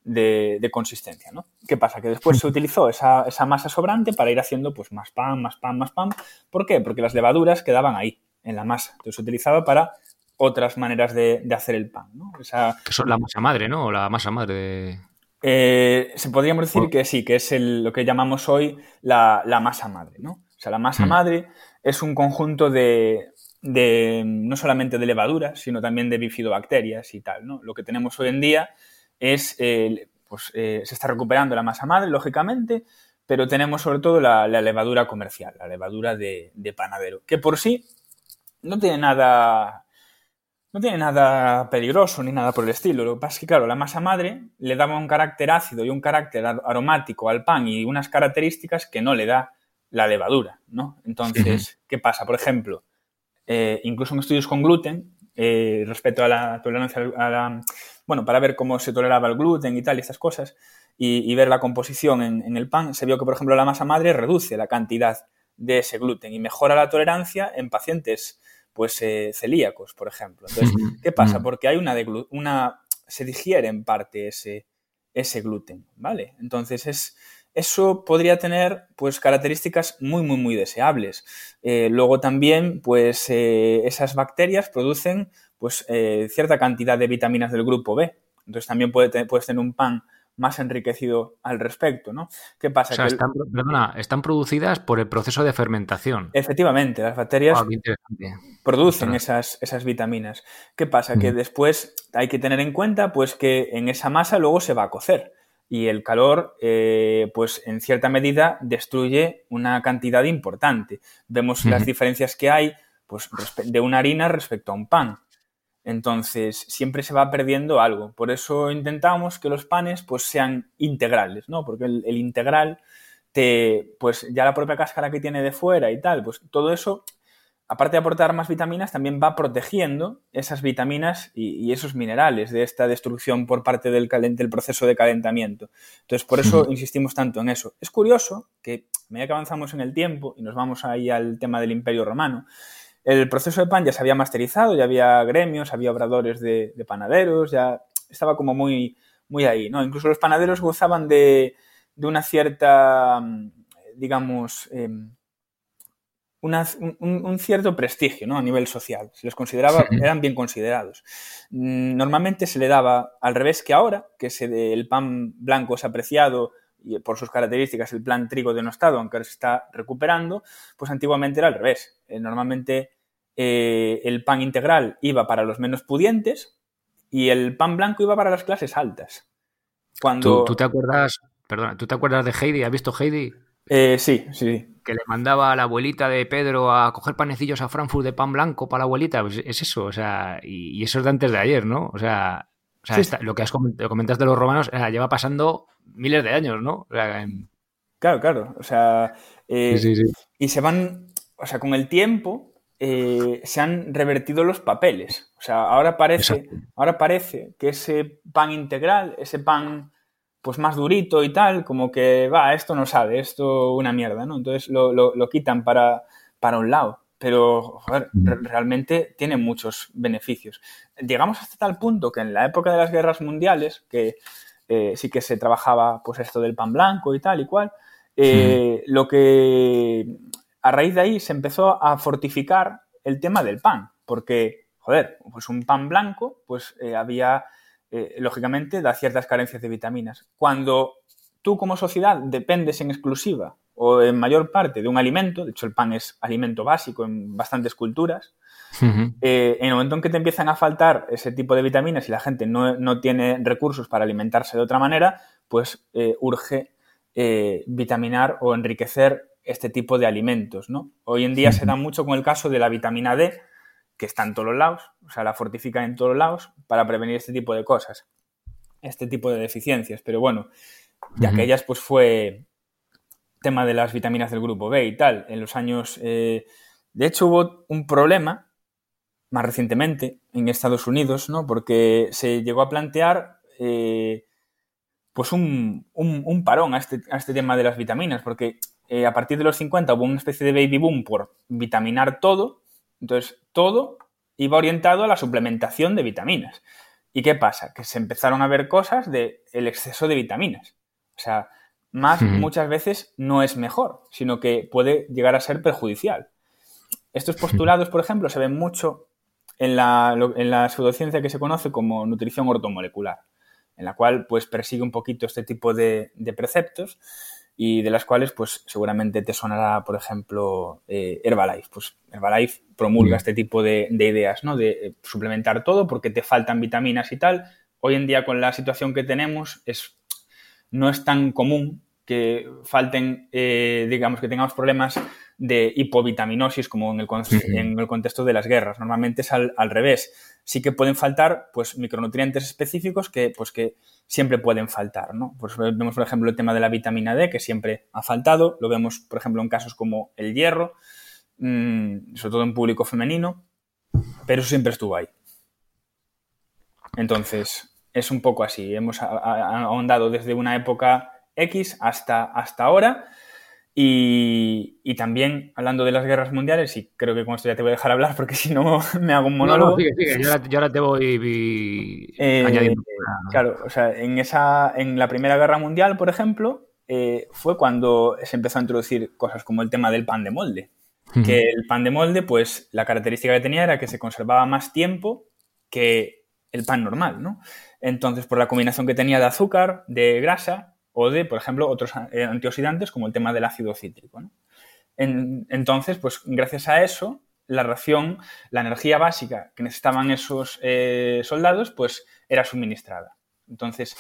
de, consistencia, ¿no? ¿Qué pasa? Que después se utilizó esa, masa sobrante para ir haciendo pues más pan, más pan, más pan. ¿Por qué? Porque las levaduras quedaban ahí, en la masa. Entonces se utilizaba para otras maneras de, hacer el pan, ¿no? Esa, que son la masa madre, ¿no? O la masa madre de... Eh, se podríamos decir que sí, que es lo que llamamos hoy la, masa madre, ¿no? O sea, la masa mm. madre es un conjunto de, no solamente de levaduras, sino también de bifidobacterias y tal, ¿no? Lo que tenemos hoy en día es, eh, pues eh, se está recuperando la masa madre, lógicamente, pero tenemos sobre todo la, levadura comercial, la levadura de, panadero, que por sí no tiene nada no tiene nada peligroso ni nada por el estilo. Lo que pasa es que, claro, la masa madre le daba un carácter ácido y un carácter aromático al pan y unas características que no le da la levadura, ¿no? Entonces, ¿qué pasa? Por ejemplo, eh, incluso en estudios con gluten, respecto a la tolerancia a la, bueno, para ver cómo se toleraba el gluten y tal, y estas cosas, y, ver la composición en, el pan, se vio que, por ejemplo, la masa madre reduce la cantidad de ese gluten y mejora la tolerancia en pacientes pues eh, celíacos, por ejemplo. Entonces, ¿qué pasa? Porque hay una, una se digiere en parte ese, ese gluten, ¿vale? Entonces, es, eso podría tener pues características muy, muy, muy deseables. Eh, luego también, pues eh, esas bacterias producen pues eh, cierta cantidad de vitaminas del grupo B. Entonces también puede puedes tener un pan más enriquecido al respecto, ¿no? ¿Qué pasa? O sea, están, perdona, están producidas por el proceso de fermentación. Efectivamente, las bacterias producen esas, esas vitaminas. ¿Qué pasa? Que después hay que tener en cuenta pues que en esa masa luego se va a cocer. y el calor, eh, pues en cierta medida destruye una cantidad importante. Vemos las diferencias que hay pues, de una harina respecto a un pan. Entonces, siempre se va perdiendo algo. Por eso intentamos que los panes pues, sean integrales, ¿no? Porque el, el integral, te, pues ya la propia cáscara que tiene de fuera y tal, pues todo eso aparte de aportar más vitaminas, también va protegiendo esas vitaminas y, esos minerales de esta destrucción por parte del, del proceso de calentamiento. Entonces, por eso insistimos tanto en eso. Es curioso que, a medida que avanzamos en el tiempo y nos vamos ahí al tema del Imperio Romano, el proceso de pan ya se había masterizado, ya había gremios, había obradores de, panaderos, ya estaba como muy, muy ahí, ¿no? Incluso los panaderos gozaban de, una cierta, digamos, em, un, cierto prestigio ¿no? a nivel social. Se les consideraba, eran bien considerados. Mm, normalmente se le daba al revés que ahora, que se, el pan blanco es apreciado y por sus características el plan trigo denostado, aunque se está recuperando, pues antiguamente era al revés. Eh, normalmente eh, el pan integral iba para los menos pudientes y el pan blanco iba para las clases altas. Cuando... ¿Tú, te acuerdas, perdona, ¿tú te acuerdas de Heidi? ¿Has visto Heidi? Eh, sí, sí que le mandaba a la abuelita de Pedro a coger panecillos a Frankfurt de pan blanco para la abuelita, pues es eso, o sea, y, eso es de antes de ayer, ¿no? O sea, lo que has comentas de los romanos lleva pasando miles de años, ¿no? Claro, claro, o sea, eh, y se van, o sea, con el tiempo eh, se han revertido los papeles, o sea, ahora parece, ahora parece que ese pan integral, ese pan pues más durito y tal, como que, va, esto no sabe, esto una mierda, ¿no? Entonces lo, lo, quitan para, para un lado. Pero, joder, realmente tiene muchos beneficios. Llegamos hasta tal punto que en la época de las guerras mundiales, que eh, sí que se trabajaba pues esto del pan blanco y tal y cual, eh, lo que a raíz de ahí se empezó a fortificar el tema del pan, porque, joder, pues un pan blanco, pues eh, había eh, lógicamente da ciertas carencias de vitaminas. Cuando tú como sociedad dependes en exclusiva o en mayor parte de un alimento, de hecho el pan es alimento básico en bastantes culturas, eh, en el momento en que te empiezan a faltar ese tipo de vitaminas y la gente no, tiene recursos para alimentarse de otra manera, pues urge vitaminar o enriquecer este tipo de alimentos. ¿no? Hoy en día se da mucho con el caso de la vitamina D, que está en todos los lados, o sea, la fortifican en todos lados para prevenir este tipo de cosas, este tipo de deficiencias. Pero bueno, ya que ellas pues fue tema de las vitaminas del grupo B y tal, en los años... Eh, de hecho hubo un problema más recientemente en Estados Unidos, ¿no? Porque se llegó a plantear eh, pues un, parón a este, a este, tema de las vitaminas, porque eh, a partir de los 50 hubo una especie de baby boom por vitaminar todo, entonces, todo iba orientado a la suplementación de vitaminas. ¿Y qué pasa? Que se empezaron a ver cosas del el exceso de vitaminas. O sea, más muchas veces no es mejor, sino que puede llegar a ser perjudicial. Estos postulados, por ejemplo, se ven mucho en la, en la pseudociencia que se conoce como nutrición ortomolecular, en la cual pues persigue un poquito este tipo de, de preceptos y de las cuales pues seguramente te sonará, por ejemplo, eh, Herbalife. Pues Herbalife promulga este tipo de, ideas, ¿no? De eh, suplementar todo porque te faltan vitaminas y tal. Hoy en día con la situación que tenemos es, no es tan común que falten, eh, digamos, que tengamos problemas de hipovitaminosis como en el, en el contexto de las guerras. Normalmente es al, al, revés. Sí que pueden faltar pues, micronutrientes específicos que, pues, que siempre pueden faltar. ¿no? Pues vemos, por ejemplo, el tema de la vitamina D, que siempre ha faltado. Lo vemos, por ejemplo, en casos como el hierro, mmm, sobre todo en público femenino, pero eso siempre estuvo ahí. Entonces, es un poco así. Hemos ahondado desde una época X hasta, hasta ahora y, también hablando de las guerras mundiales, y creo que con esto ya te voy a dejar hablar porque si no me hago un monólogo. Yo, ahora, te voy eh, añadiendo. Claro, o sea, en, esa, en la Primera Guerra Mundial, por ejemplo, eh, fue cuando se empezó a introducir cosas como el tema del pan de molde. Que el pan de molde, pues la característica que tenía era que se conservaba más tiempo que el pan normal, ¿no? Entonces, por la combinación que tenía de azúcar, de grasa, o de, por ejemplo, otros eh, antioxidantes como el tema del ácido cítrico. entonces, pues gracias a eso, la ración, la energía básica que necesitaban esos eh, soldados, pues era suministrada. Entonces,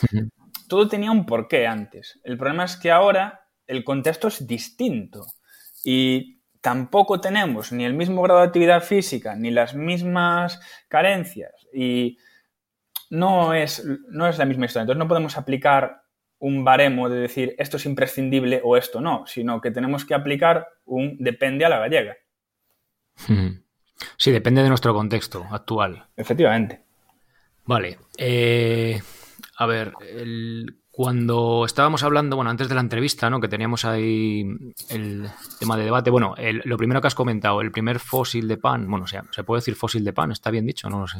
todo tenía un porqué antes. El problema es que ahora el contexto es distinto y tampoco tenemos ni el mismo grado de actividad física, ni las mismas carencias y no es, no es la misma historia. Entonces no podemos aplicar un baremo de decir esto es imprescindible o esto no, sino que tenemos que aplicar un depende a la gallega. Sí, depende de nuestro contexto actual. Efectivamente. Vale. Eh, a ver, cuando estábamos hablando, bueno, antes de la entrevista, ¿no? Que teníamos ahí el tema de debate. Bueno, lo primero que has comentado, el primer fósil de pan, bueno, o sea, ¿se puede decir fósil de pan? ¿Está bien dicho? No lo sé.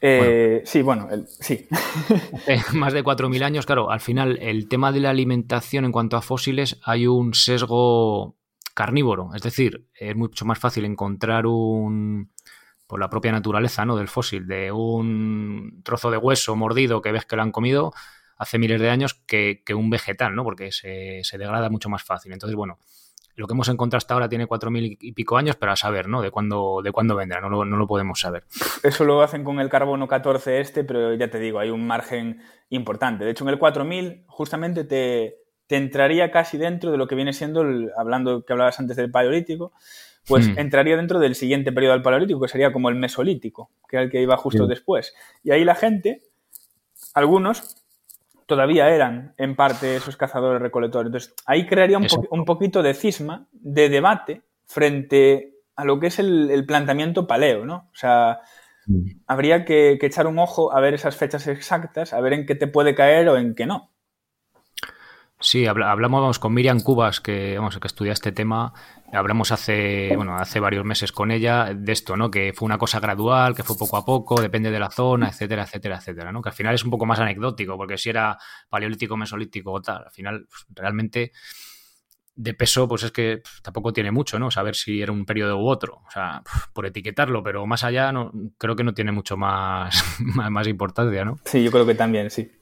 Eh, sí, bueno, sí. más de 4.000 años, claro, al final el tema de la alimentación en cuanto a fósiles hay un sesgo carnívoro, es decir, es mucho más fácil encontrar un, por la propia naturaleza ¿no? del fósil, de un trozo de hueso mordido que ves que lo han comido hace miles de años que, un vegetal, ¿no? porque se, se degrada mucho más fácil. Entonces, bueno, lo que hemos encontrado hasta ahora tiene cuatro mil y pico años, pero a saber, ¿no? De cuándo, de cuándo vendrá, no lo, no lo podemos saber. Eso lo hacen con el carbono 14 este, pero ya te digo, hay un margen importante. De hecho, en el 4000 justamente te, te entraría casi dentro de lo que viene siendo, hablando que hablabas antes del paleolítico, pues hmm. entraría dentro del siguiente periodo del paleolítico, que sería como el mesolítico, que era el que iba justo después. Y ahí la gente, algunos, todavía eran en parte esos cazadores recolectores. Entonces, ahí crearía un, poquito de cisma, de debate frente a lo que es el, planteamiento paleo, ¿no? O sea, mm. habría que, echar un ojo a ver esas fechas exactas, a ver en qué te puede caer o en qué no. Sí, hablamos con Miriam Cubas, que, vamos, que estudia este tema. Hablamos hace, bueno, hace varios meses con ella de esto, ¿no? Que fue una cosa gradual, que fue poco a poco, depende de la zona, etcétera, etcétera, etcétera, ¿no? Que al final es un poco más anecdótico, porque si era paleolítico, mesolítico o tal, al final pues, realmente de peso, pues es que tampoco tiene mucho, ¿no? Saber si era un periodo u otro. O sea, por etiquetarlo, pero más allá no, creo que no tiene mucho más, más importancia, ¿no? Sí, yo creo que también, sí.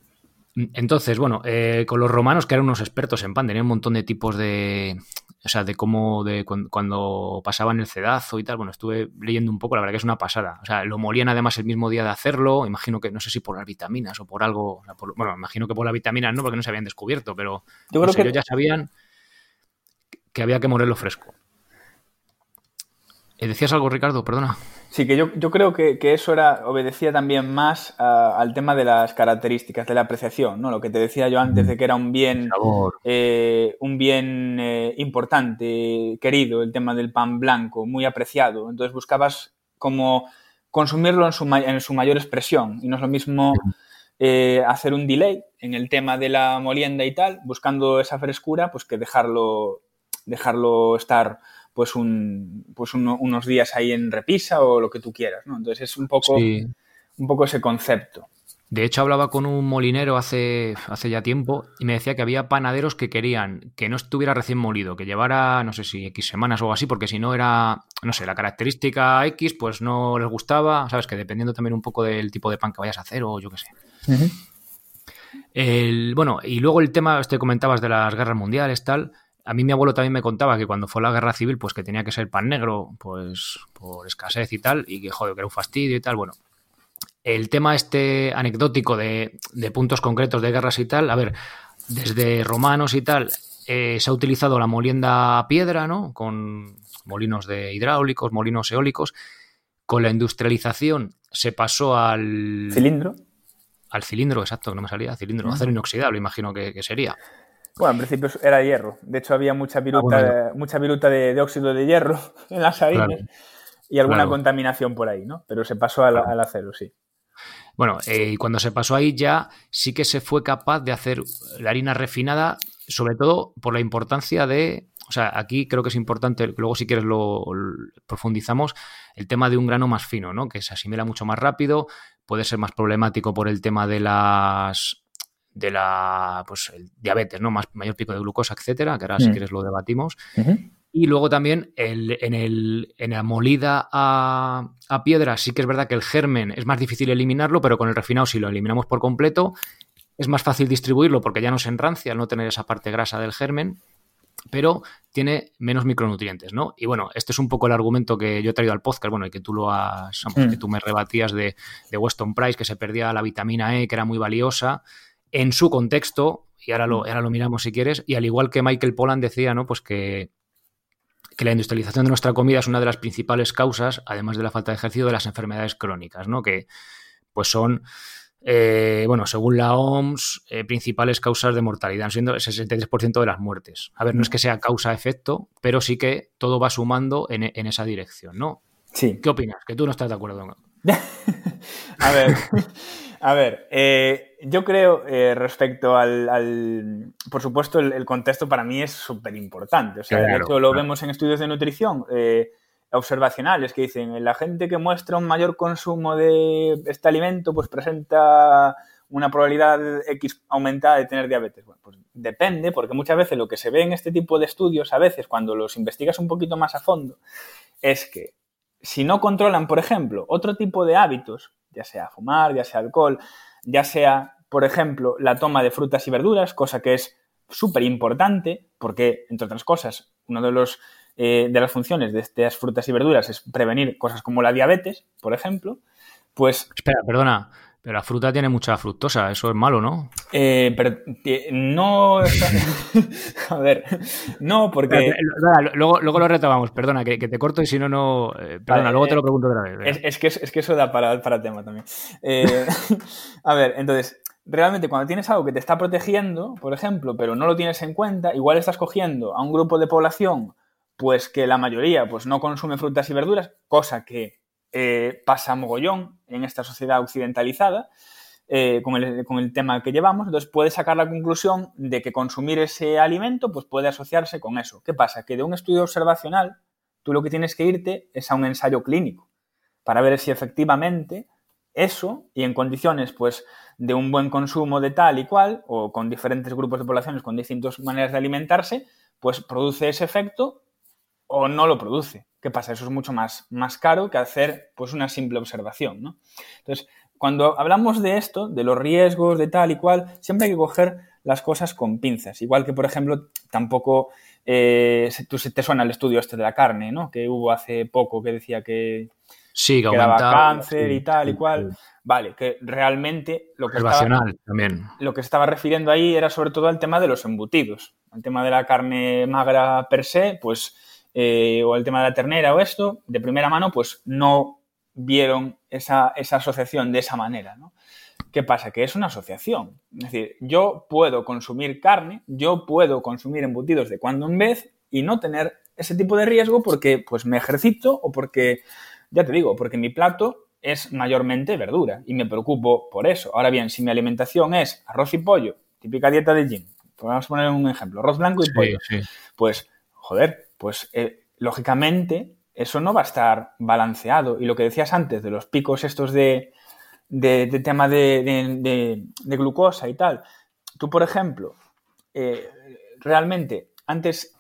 Entonces, bueno, eh, con los romanos, que eran unos expertos en pan, tenían un montón de tipos de. O sea, de cómo. de cuando, pasaban el cedazo y tal. Bueno, estuve leyendo un poco, la verdad que es una pasada. O sea, lo molían además el mismo día de hacerlo. Imagino que, no sé si por las vitaminas o por algo. bueno, imagino que por las vitaminas no, porque no se habían descubierto, pero. Yo creo que. Ellos ya sabían que había que molerlo fresco. Eh, ¿Decías algo, Ricardo? Perdona. Sí, que yo, creo que, eso era, obedecía también más al tema de las características, de la apreciación, ¿no? Lo que te decía yo antes de que era un bien, eh, un bien eh, importante, querido, el tema del pan blanco, muy apreciado. Entonces buscabas como consumirlo en su, en su mayor expresión. Y no es lo mismo hacer un delay en el tema de la molienda y tal, buscando esa frescura, pues que dejarlo, dejarlo estar pues, un, pues unos días ahí en repisa o lo que tú quieras, ¿no? Entonces es un poco, un poco ese concepto. De hecho, hablaba con un molinero hace, hace ya tiempo y me decía que había panaderos que querían que no estuviera recién molido, que llevara, no sé si X semanas o algo así, porque si no era, no sé, la característica X, pues no les gustaba, sabes, que dependiendo también un poco del tipo de pan que vayas a hacer o yo qué sé. el, bueno, y luego el tema, este comentabas de las guerras mundiales, tal, a mí mi abuelo también me contaba que cuando fue la guerra civil, pues que tenía que ser pan negro, pues por escasez y tal, y que joder, que era un fastidio y tal. Bueno, el tema este anecdótico de, puntos concretos de guerras y tal, a ver, desde romanos y tal, eh, se ha utilizado la molienda a piedra, ¿no? Con molinos de hidráulicos, molinos eólicos. Con la industrialización se pasó al... ¿Cilindro? Al cilindro, exacto, no me salía, cilindro, acero inoxidable, imagino que sería. Bueno, en principio era hierro. De hecho, había mucha viruta, ah, mucha viruta de, óxido de hierro en las harinas y alguna contaminación por ahí, ¿no? Pero se pasó al, acero, sí. Bueno, eh, y cuando se pasó ahí ya sí que se fue capaz de hacer la harina refinada, sobre todo por la importancia de, o sea, aquí creo que es importante, luego si quieres lo, profundizamos, el tema de un grano más fino, ¿no? Que se asimila mucho más rápido, puede ser más problemático por el tema de las de la pues el diabetes, ¿no? Más, mayor pico de glucosa, etcétera, que ahora si mm. quieres lo debatimos. Y luego también el, en, el, en la molida a, a, piedra sí que es verdad que el germen es más difícil eliminarlo, pero con el refinado si lo eliminamos por completo es más fácil distribuirlo porque ya no se enrancia al no tener esa parte grasa del germen, pero tiene menos micronutrientes, ¿no? Y bueno, este es un poco el argumento que yo he traído al podcast, bueno, y que tú lo has, mm. que tú me rebatías de, de Weston Price, que se perdía la vitamina E, que era muy valiosa, en su contexto, y ahora lo, ahora lo miramos si quieres, y al igual que Michael Pollan decía, ¿no? Pues que, que la industrialización de nuestra comida es una de las principales causas, además de la falta de ejercicio, de las enfermedades crónicas, ¿no? Que pues son eh, bueno, según la OMS, eh, principales causas de mortalidad, siendo el 63% de las muertes. A ver, no es que sea causa-efecto, pero sí que todo va sumando en, esa dirección, ¿no? Sí. ¿Qué opinas? Que tú no estás de acuerdo. a ver, a ver, eh, yo creo respecto al, por supuesto, el, contexto para mí es súper importante. O sea, de hecho lo vemos en estudios de nutrición observacionales que dicen la gente que muestra un mayor consumo de este alimento pues presenta una probabilidad X aumentada de tener diabetes. Bueno, pues depende, porque muchas veces lo que se ve en este tipo de estudios, a veces cuando los investigas un poquito más a fondo, es que si no controlan, por ejemplo, otro tipo de hábitos, ya sea fumar, ya sea alcohol, ya sea, por ejemplo, la toma de frutas y verduras, cosa que es súper importante, porque, entre otras cosas, uno de los eh, de las funciones de estas frutas y verduras es prevenir cosas como la diabetes, por ejemplo, pues... Espera, perdona, pero la fruta tiene mucha fructosa, eso es malo, ¿no? Eh, pero no... a ver, no, porque... luego, luego lo retomamos, perdona, que, te corto y si no, no... Eh, perdona, luego te lo pregunto otra vez. Es, que, es que eso da para, para tema también. a ver, entonces, realmente cuando tienes algo que te está protegiendo, por ejemplo, pero no lo tienes en cuenta, igual estás cogiendo a un grupo de población pues que la mayoría pues, no consume frutas y verduras, cosa que eh, pasa mogollón en esta sociedad occidentalizada eh, con, el, tema que llevamos. Entonces puedes sacar la conclusión de que consumir ese alimento pues, puede asociarse con eso. ¿Qué pasa? Que de un estudio observacional tú lo que tienes que irte es a un ensayo clínico para ver si efectivamente eso y en condiciones pues de un buen consumo de tal y cual o con diferentes grupos de poblaciones con distintas maneras de alimentarse pues produce ese efecto o no lo produce. ¿Qué pasa? Eso es mucho más, más caro que hacer pues, una simple observación. ¿no? Entonces, cuando hablamos de esto, de los riesgos, de tal y cual, siempre hay que coger las cosas con pinzas. Igual que, por ejemplo, tampoco eh, tú, te suena el estudio este de la carne, ¿no? Que hubo hace poco que decía que, sí, que, daba cáncer y tal y cual. Vale, que realmente lo que, estaba, también. lo que estaba refiriendo ahí era sobre todo al tema de los embutidos. El tema de la carne magra per se, pues eh, o el tema de la ternera o esto, de primera mano, pues no vieron esa, asociación de esa manera, ¿no? ¿Qué pasa? Que es una asociación. Es decir, yo puedo consumir carne, yo puedo consumir embutidos de cuando en vez y no tener ese tipo de riesgo porque pues me ejercito o porque, ya te digo, porque mi plato es mayormente verdura y me preocupo por eso. Ahora bien, si mi alimentación es arroz y pollo, típica dieta de gym, pues vamos a poner un ejemplo, arroz blanco y pollo, pues, joder, pues eh, lógicamente eso no va a estar balanceado. Y lo que decías antes de los picos estos de, tema de, glucosa y tal, tú, por ejemplo, eh, realmente, antes,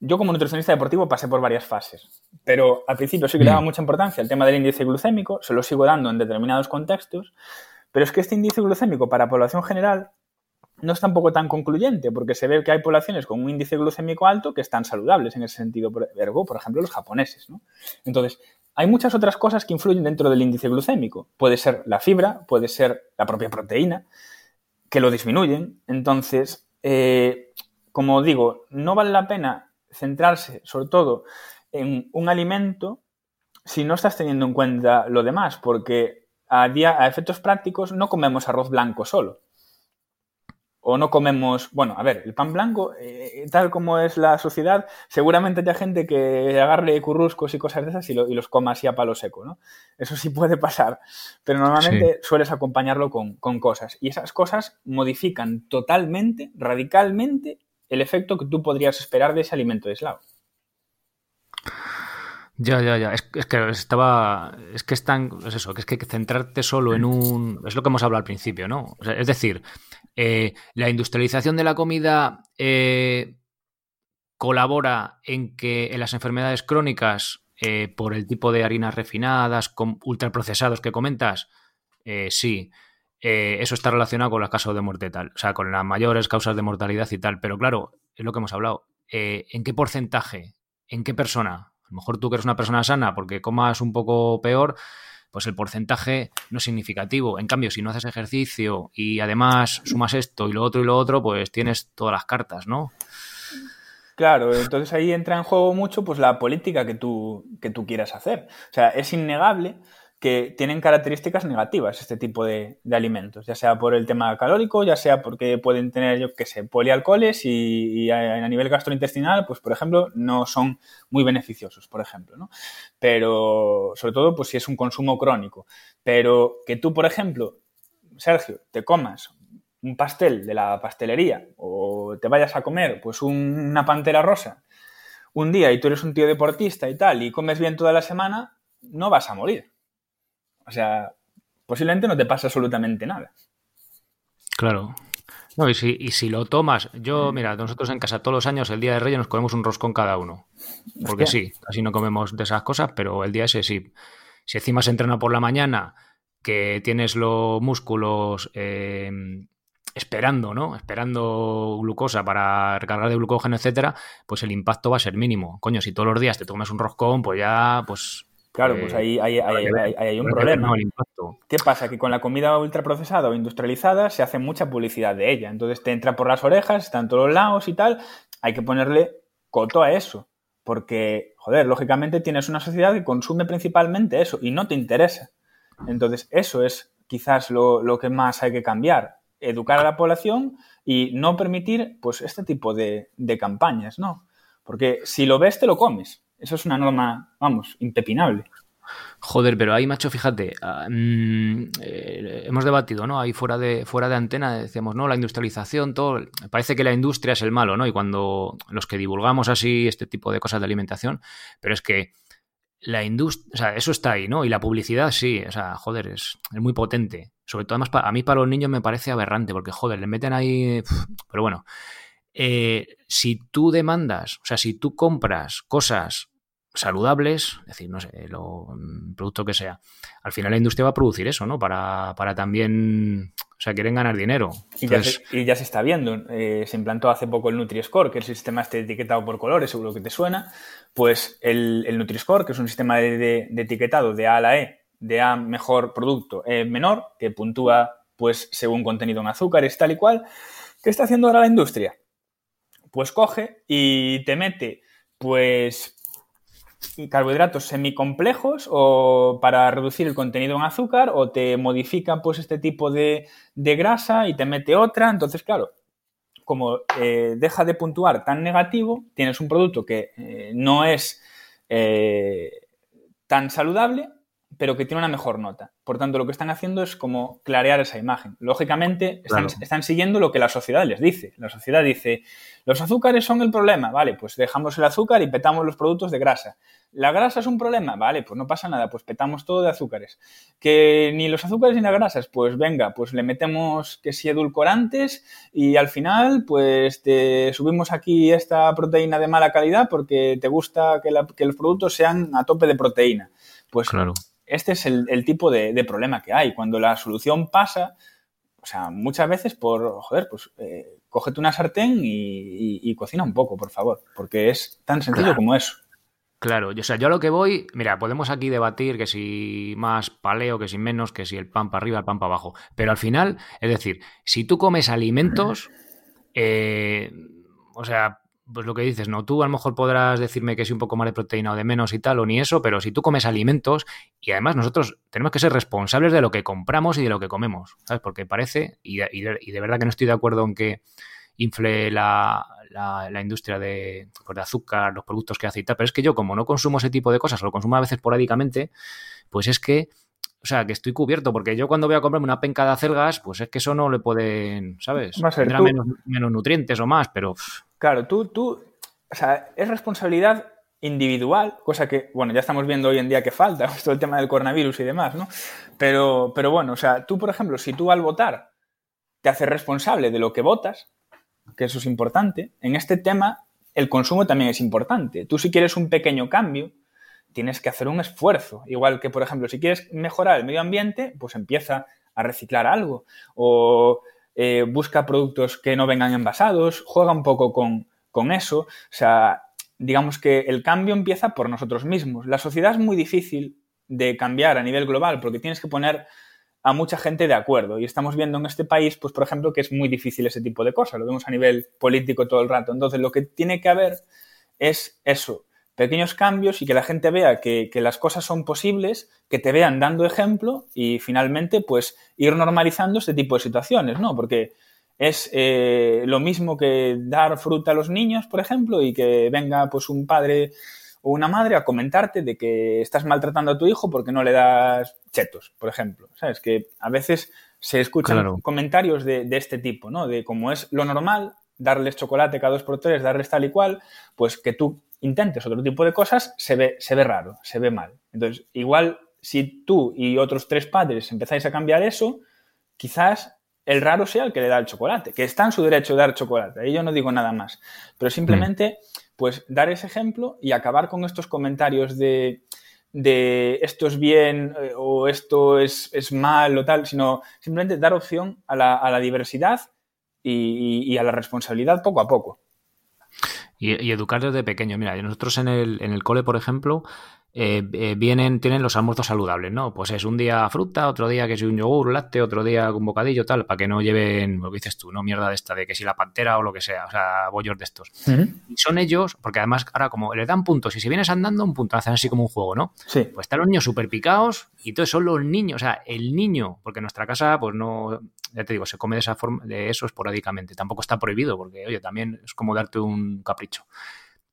yo como nutricionista deportivo pasé por varias fases, pero al principio sí que le daba mm. mucha importancia al tema del índice glucémico, se lo sigo dando en determinados contextos, pero es que este índice glucémico para población general no es tampoco tan concluyente, porque se ve que hay poblaciones con un índice glucémico alto que están saludables en ese sentido, por ejemplo, los japoneses. ¿no? Entonces, hay muchas otras cosas que influyen dentro del índice glucémico. Puede ser la fibra, puede ser la propia proteína, que lo disminuyen. Entonces, eh, como digo, no vale la pena centrarse sobre todo en un alimento si no estás teniendo en cuenta lo demás, porque a, día, a efectos prácticos no comemos arroz blanco solo o no comemos, bueno, a ver, el pan blanco, eh, tal como es la sociedad, seguramente haya gente que agarre curruscos y cosas de esas y, los coma así a palo seco, ¿no? Eso sí puede pasar, pero normalmente sueles acompañarlo con, cosas y esas cosas modifican totalmente, radicalmente, el efecto que tú podrías esperar de ese alimento de eslavo. Ya, ya, ya. Es, que estaba. Es que es tan. Es eso, que es que centrarte solo en un. Es lo que hemos hablado al principio, ¿no? es decir, eh, la industrialización de la comida eh, colabora en que en las enfermedades crónicas, eh, por el tipo de harinas refinadas, con ultraprocesados que comentas, sí. eso está relacionado con las causas de muerte tal, o sea, con las mayores causas de mortalidad y tal. Pero claro, es lo que hemos hablado. ¿En qué porcentaje? ¿En qué persona? Lo mejor tú que eres una persona sana porque comas un poco peor, pues el porcentaje no es significativo. En cambio, si no haces ejercicio y además sumas esto y lo otro y lo otro, pues tienes todas las cartas, ¿no? Claro, entonces ahí entra en juego mucho pues la política que tú, que tú quieras hacer. O sea, es innegable que tienen características negativas este tipo de, alimentos, ya sea por el tema calórico, ya sea porque pueden tener, yo qué sé, polialcoholes y, a, nivel gastrointestinal, pues por ejemplo, no son muy beneficiosos, por ejemplo, ¿no? Pero sobre todo, pues si es un consumo crónico. Pero que tú, por ejemplo, Sergio, te comas un pastel de la pastelería o te vayas a comer pues una pantera rosa un día y tú eres un tío deportista y tal y comes bien toda la semana, no vas a morir o sea, posiblemente no te pasa absolutamente nada. Claro. No, y si, y si lo tomas, yo, mira, nosotros en casa todos los años, el día de Reyes, nos comemos un roscón cada uno. Porque sí, casi no comemos de esas cosas, pero el día ese sí. Si encima se entrena por la mañana, que tienes los músculos eh, esperando, ¿no? Esperando glucosa para recargar de glucógeno, etcétera, pues el impacto va a ser mínimo. Coño, si todos los días te tomas un roscón, pues ya, pues Claro, pues ahí hay, un problema. ¿Qué pasa? Que con la comida ultraprocesada o industrializada se hace mucha publicidad de ella. Entonces te entra por las orejas, está en todos los lados y tal. Hay que ponerle coto a eso. Porque, joder, lógicamente tienes una sociedad que consume principalmente eso y no te interesa. Entonces, eso es quizás lo, que más hay que cambiar. Educar a la población y no permitir, pues, este tipo de, de campañas, ¿no? Porque si lo ves, te lo comes. Eso es una norma, vamos, impepinable. Joder, pero ahí, macho, fíjate, ah, mm, eh, hemos debatido, ¿no? Ahí fuera de, fuera de antena decíamos, no, la industrialización, todo. Parece que la industria es el malo, ¿no? Y cuando los que divulgamos así este tipo de cosas de alimentación, pero es que la industria, o sea, eso está ahí, ¿no? Y la publicidad, sí, o sea, joder, es, muy potente. Sobre todo, además, a mí para los niños me parece aberrante, porque, joder, le meten ahí. pero bueno, eh, si tú demandas, o sea, si tú compras cosas saludables, es decir, no sé, lo mm, producto que sea. Al final la industria va a producir eso, ¿no? Para, para también, o sea, quieren ganar dinero. Y, ya, se, está viendo. Eh, se implantó hace poco el Nutri-Score, que es el sistema este etiquetado por colores, seguro que te suena. Pues el, el Nutri-Score, que es un sistema de, etiquetado de A a la E, de A mejor producto, E menor, que puntúa pues según contenido en azúcares, tal y cual. ¿Qué está haciendo ahora la industria? Pues coge y te mete pues carbohidratos semicomplejos o para reducir el contenido en azúcar o te modifican pues este tipo de, grasa y te mete otra. Entonces, claro, como eh, deja de puntuar tan negativo, tienes un producto que eh, no es eh, tan saludable, pero que tiene una mejor nota. Por tanto, lo que están haciendo es como clarear esa imagen. Lógicamente, están, siguiendo lo que la sociedad les dice. La sociedad dice, los azúcares son el problema, vale, pues dejamos el azúcar y petamos los productos de grasa. La grasa es un problema, vale, pues no pasa nada, pues petamos todo de azúcares. Que ni los azúcares ni las grasas, pues venga, pues le metemos que si edulcorantes y al final, pues te subimos aquí esta proteína de mala calidad porque te gusta que, que los productos sean a tope de proteína. Pues claro este es el, tipo de, problema que hay. Cuando la solución pasa, o sea, muchas veces por, joder, pues eh, cógete una sartén y, cocina un poco, por favor, porque es tan sencillo como eso. Claro, o sea, yo a lo que voy, mira, podemos aquí debatir que si más paleo, que si menos, que si el pan para arriba, el pan para abajo, pero al final, es decir, si tú comes alimentos, eh, o sea, pues lo que dices, ¿no? Tú a lo mejor podrás decirme que es un poco más de proteína o de menos y tal, o ni eso, pero si tú comes alimentos, y además nosotros tenemos que ser responsables de lo que compramos y de lo que comemos, ¿sabes? Porque parece, y de, verdad que no estoy de acuerdo en que infle la, la, industria de, pues de, azúcar, los productos que hace y tal, pero es que yo como no consumo ese tipo de cosas, o lo consumo a veces esporádicamente, pues es que o sea, que estoy cubierto, porque yo cuando voy a comprarme una penca de acelgas, pues es que eso no le pueden, ¿sabes? Tendrá menos, menos, nutrientes o más, pero... Claro, tú, tú, o sea, es responsabilidad individual, cosa que, bueno, ya estamos viendo hoy en día que falta, todo el tema del coronavirus y demás, ¿no? Pero, pero bueno, o sea, tú, por ejemplo, si tú al votar te haces responsable de lo que votas, que eso es importante, en este tema el consumo también es importante. Tú si quieres un pequeño cambio, tienes que hacer un esfuerzo. Igual que, por ejemplo, si quieres mejorar el medio ambiente, pues empieza a reciclar algo. O eh, busca productos que no vengan envasados, juega un poco con, con eso. O sea, digamos que el cambio empieza por nosotros mismos. La sociedad es muy difícil de cambiar a nivel global, porque tienes que poner a mucha gente de acuerdo. Y estamos viendo en este país, pues, por ejemplo, que es muy difícil ese tipo de cosas. Lo vemos a nivel político todo el rato. Entonces, lo que tiene que haber es eso, pequeños cambios y que la gente vea que, las cosas son posibles, que te vean dando ejemplo y finalmente, pues, ir normalizando este tipo de situaciones, ¿no? Porque es eh, lo mismo que dar fruta a los niños, por ejemplo, y que venga, pues, un padre o una madre a comentarte de que estás maltratando a tu hijo porque no le das chetos, por ejemplo. ¿Sabes? Que a veces se escuchan comentarios de, este tipo, ¿no? De cómo es lo normal, darles chocolate cada dos por tres, darles tal y cual, pues que tú intentes otro tipo de cosas, se ve, se ve raro, se ve mal. Entonces, igual si tú y otros tres padres empezáis a cambiar eso, quizás el raro sea el que le da el chocolate, que está en su derecho de dar chocolate. Ahí yo no digo nada más. Pero simplemente... Pues dar ese ejemplo y acabar con estos comentarios de, esto es bien eh, o esto es, mal o tal, sino simplemente dar opción a la, diversidad y, a la responsabilidad poco a poco. Y, educar desde pequeño. Mira, nosotros en el, en el cole, por ejemplo, eh, eh, vienen, tienen los almuerzos saludables, ¿no? Pues es un día fruta, otro día que si un yogur, lácteo, otro día un bocadillo, tal, para que no lleven lo que dices tú, ¿no? Mierda de esta, de que si la pantera o lo que sea, o sea, bollos de estos. Y son ellos, porque además ahora como les dan puntos y si vienes andando, un punto, hacen así como un juego, ¿no? Sí. Pues están los niños súper picados y entonces son los niños, o sea, el niño, porque en nuestra casa, pues no, ya te digo, se come de esa forma, de eso esporádicamente. Tampoco está prohibido, porque, oye, también es como darte un capricho.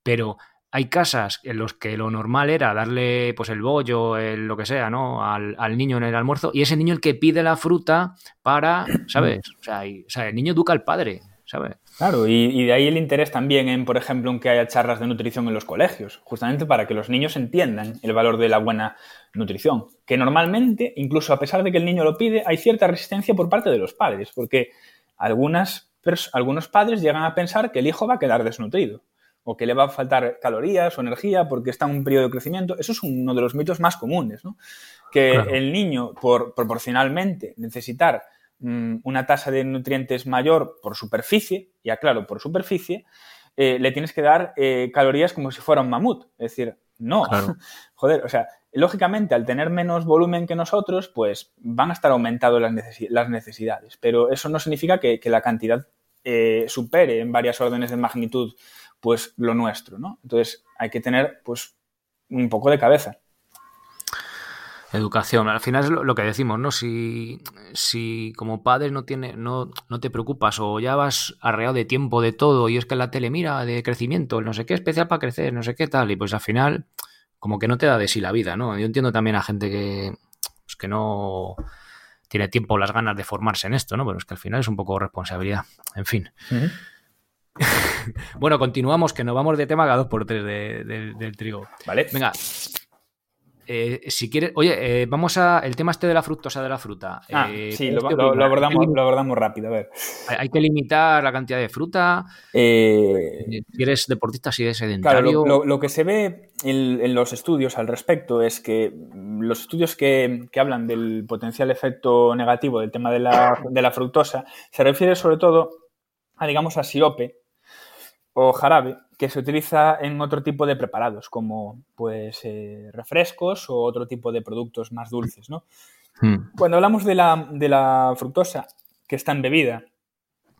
Pero hay casas en los que lo normal era darle pues el bollo, el, lo que sea, ¿no? Al, niño en el almuerzo y ese niño el que pide la fruta para, ¿sabes? O sea, el niño educa al padre, ¿sabes? Claro, y, de ahí el interés también en, por ejemplo, en que haya charlas de nutrición en los colegios, justamente para que los niños entiendan el valor de la buena nutrición. Que normalmente, incluso a pesar de que el niño lo pide, hay cierta resistencia por parte de los padres, porque algunas, algunos padres llegan a pensar que el hijo va a quedar desnutrido o que le va a faltar calorías o energía porque está en un periodo de crecimiento. Eso es uno de los mitos más comunes, ¿no? Que el niño, por proporcionalmente necesitar mm, una tasa de nutrientes mayor por superficie, ya claro, por superficie, eh, le tienes que dar eh, calorías como si fuera un mamut. Es decir, no, joder, o sea, lógicamente al tener menos volumen que nosotros, pues van a estar aumentadas las, necesidades, pero eso no significa que, la cantidad eh, supere en varias órdenes de magnitud pues lo nuestro, ¿no? Entonces hay que tener pues un poco de cabeza. Educación, al final es lo, que decimos, ¿no? Si, si como padre no, tiene, no, no te preocupas o ya vas arreado de tiempo de todo y es que la tele mira de crecimiento, no sé qué especial para crecer, no sé qué tal, y pues al final como que no te da de sí la vida, ¿no? Yo entiendo también a gente que, pues que no tiene tiempo o las ganas de formarse en esto, ¿no? Pero es que al final es un poco responsabilidad. En fin. bueno, continuamos, que nos vamos de tema a dos por tres del trigo. Vale. Venga. Eh, si quieres, oye, eh, vamos a el tema este de la fructosa de la fruta. Ah, eh, sí, lo, abordamos, lo, abordamos, rápido, a ver. Hay, que limitar la cantidad de fruta. si eres deportista, si eres sedentario. Claro, lo, que se ve en, los estudios al respecto es que los estudios que, que, hablan del potencial efecto negativo del tema de la, de la fructosa se refiere sobre todo a, digamos, a sirope o jarabe que se utiliza en otro tipo de preparados, como pues eh, refrescos o otro tipo de productos más dulces, ¿no? Hmm. Cuando hablamos de la, de la, fructosa que está embebida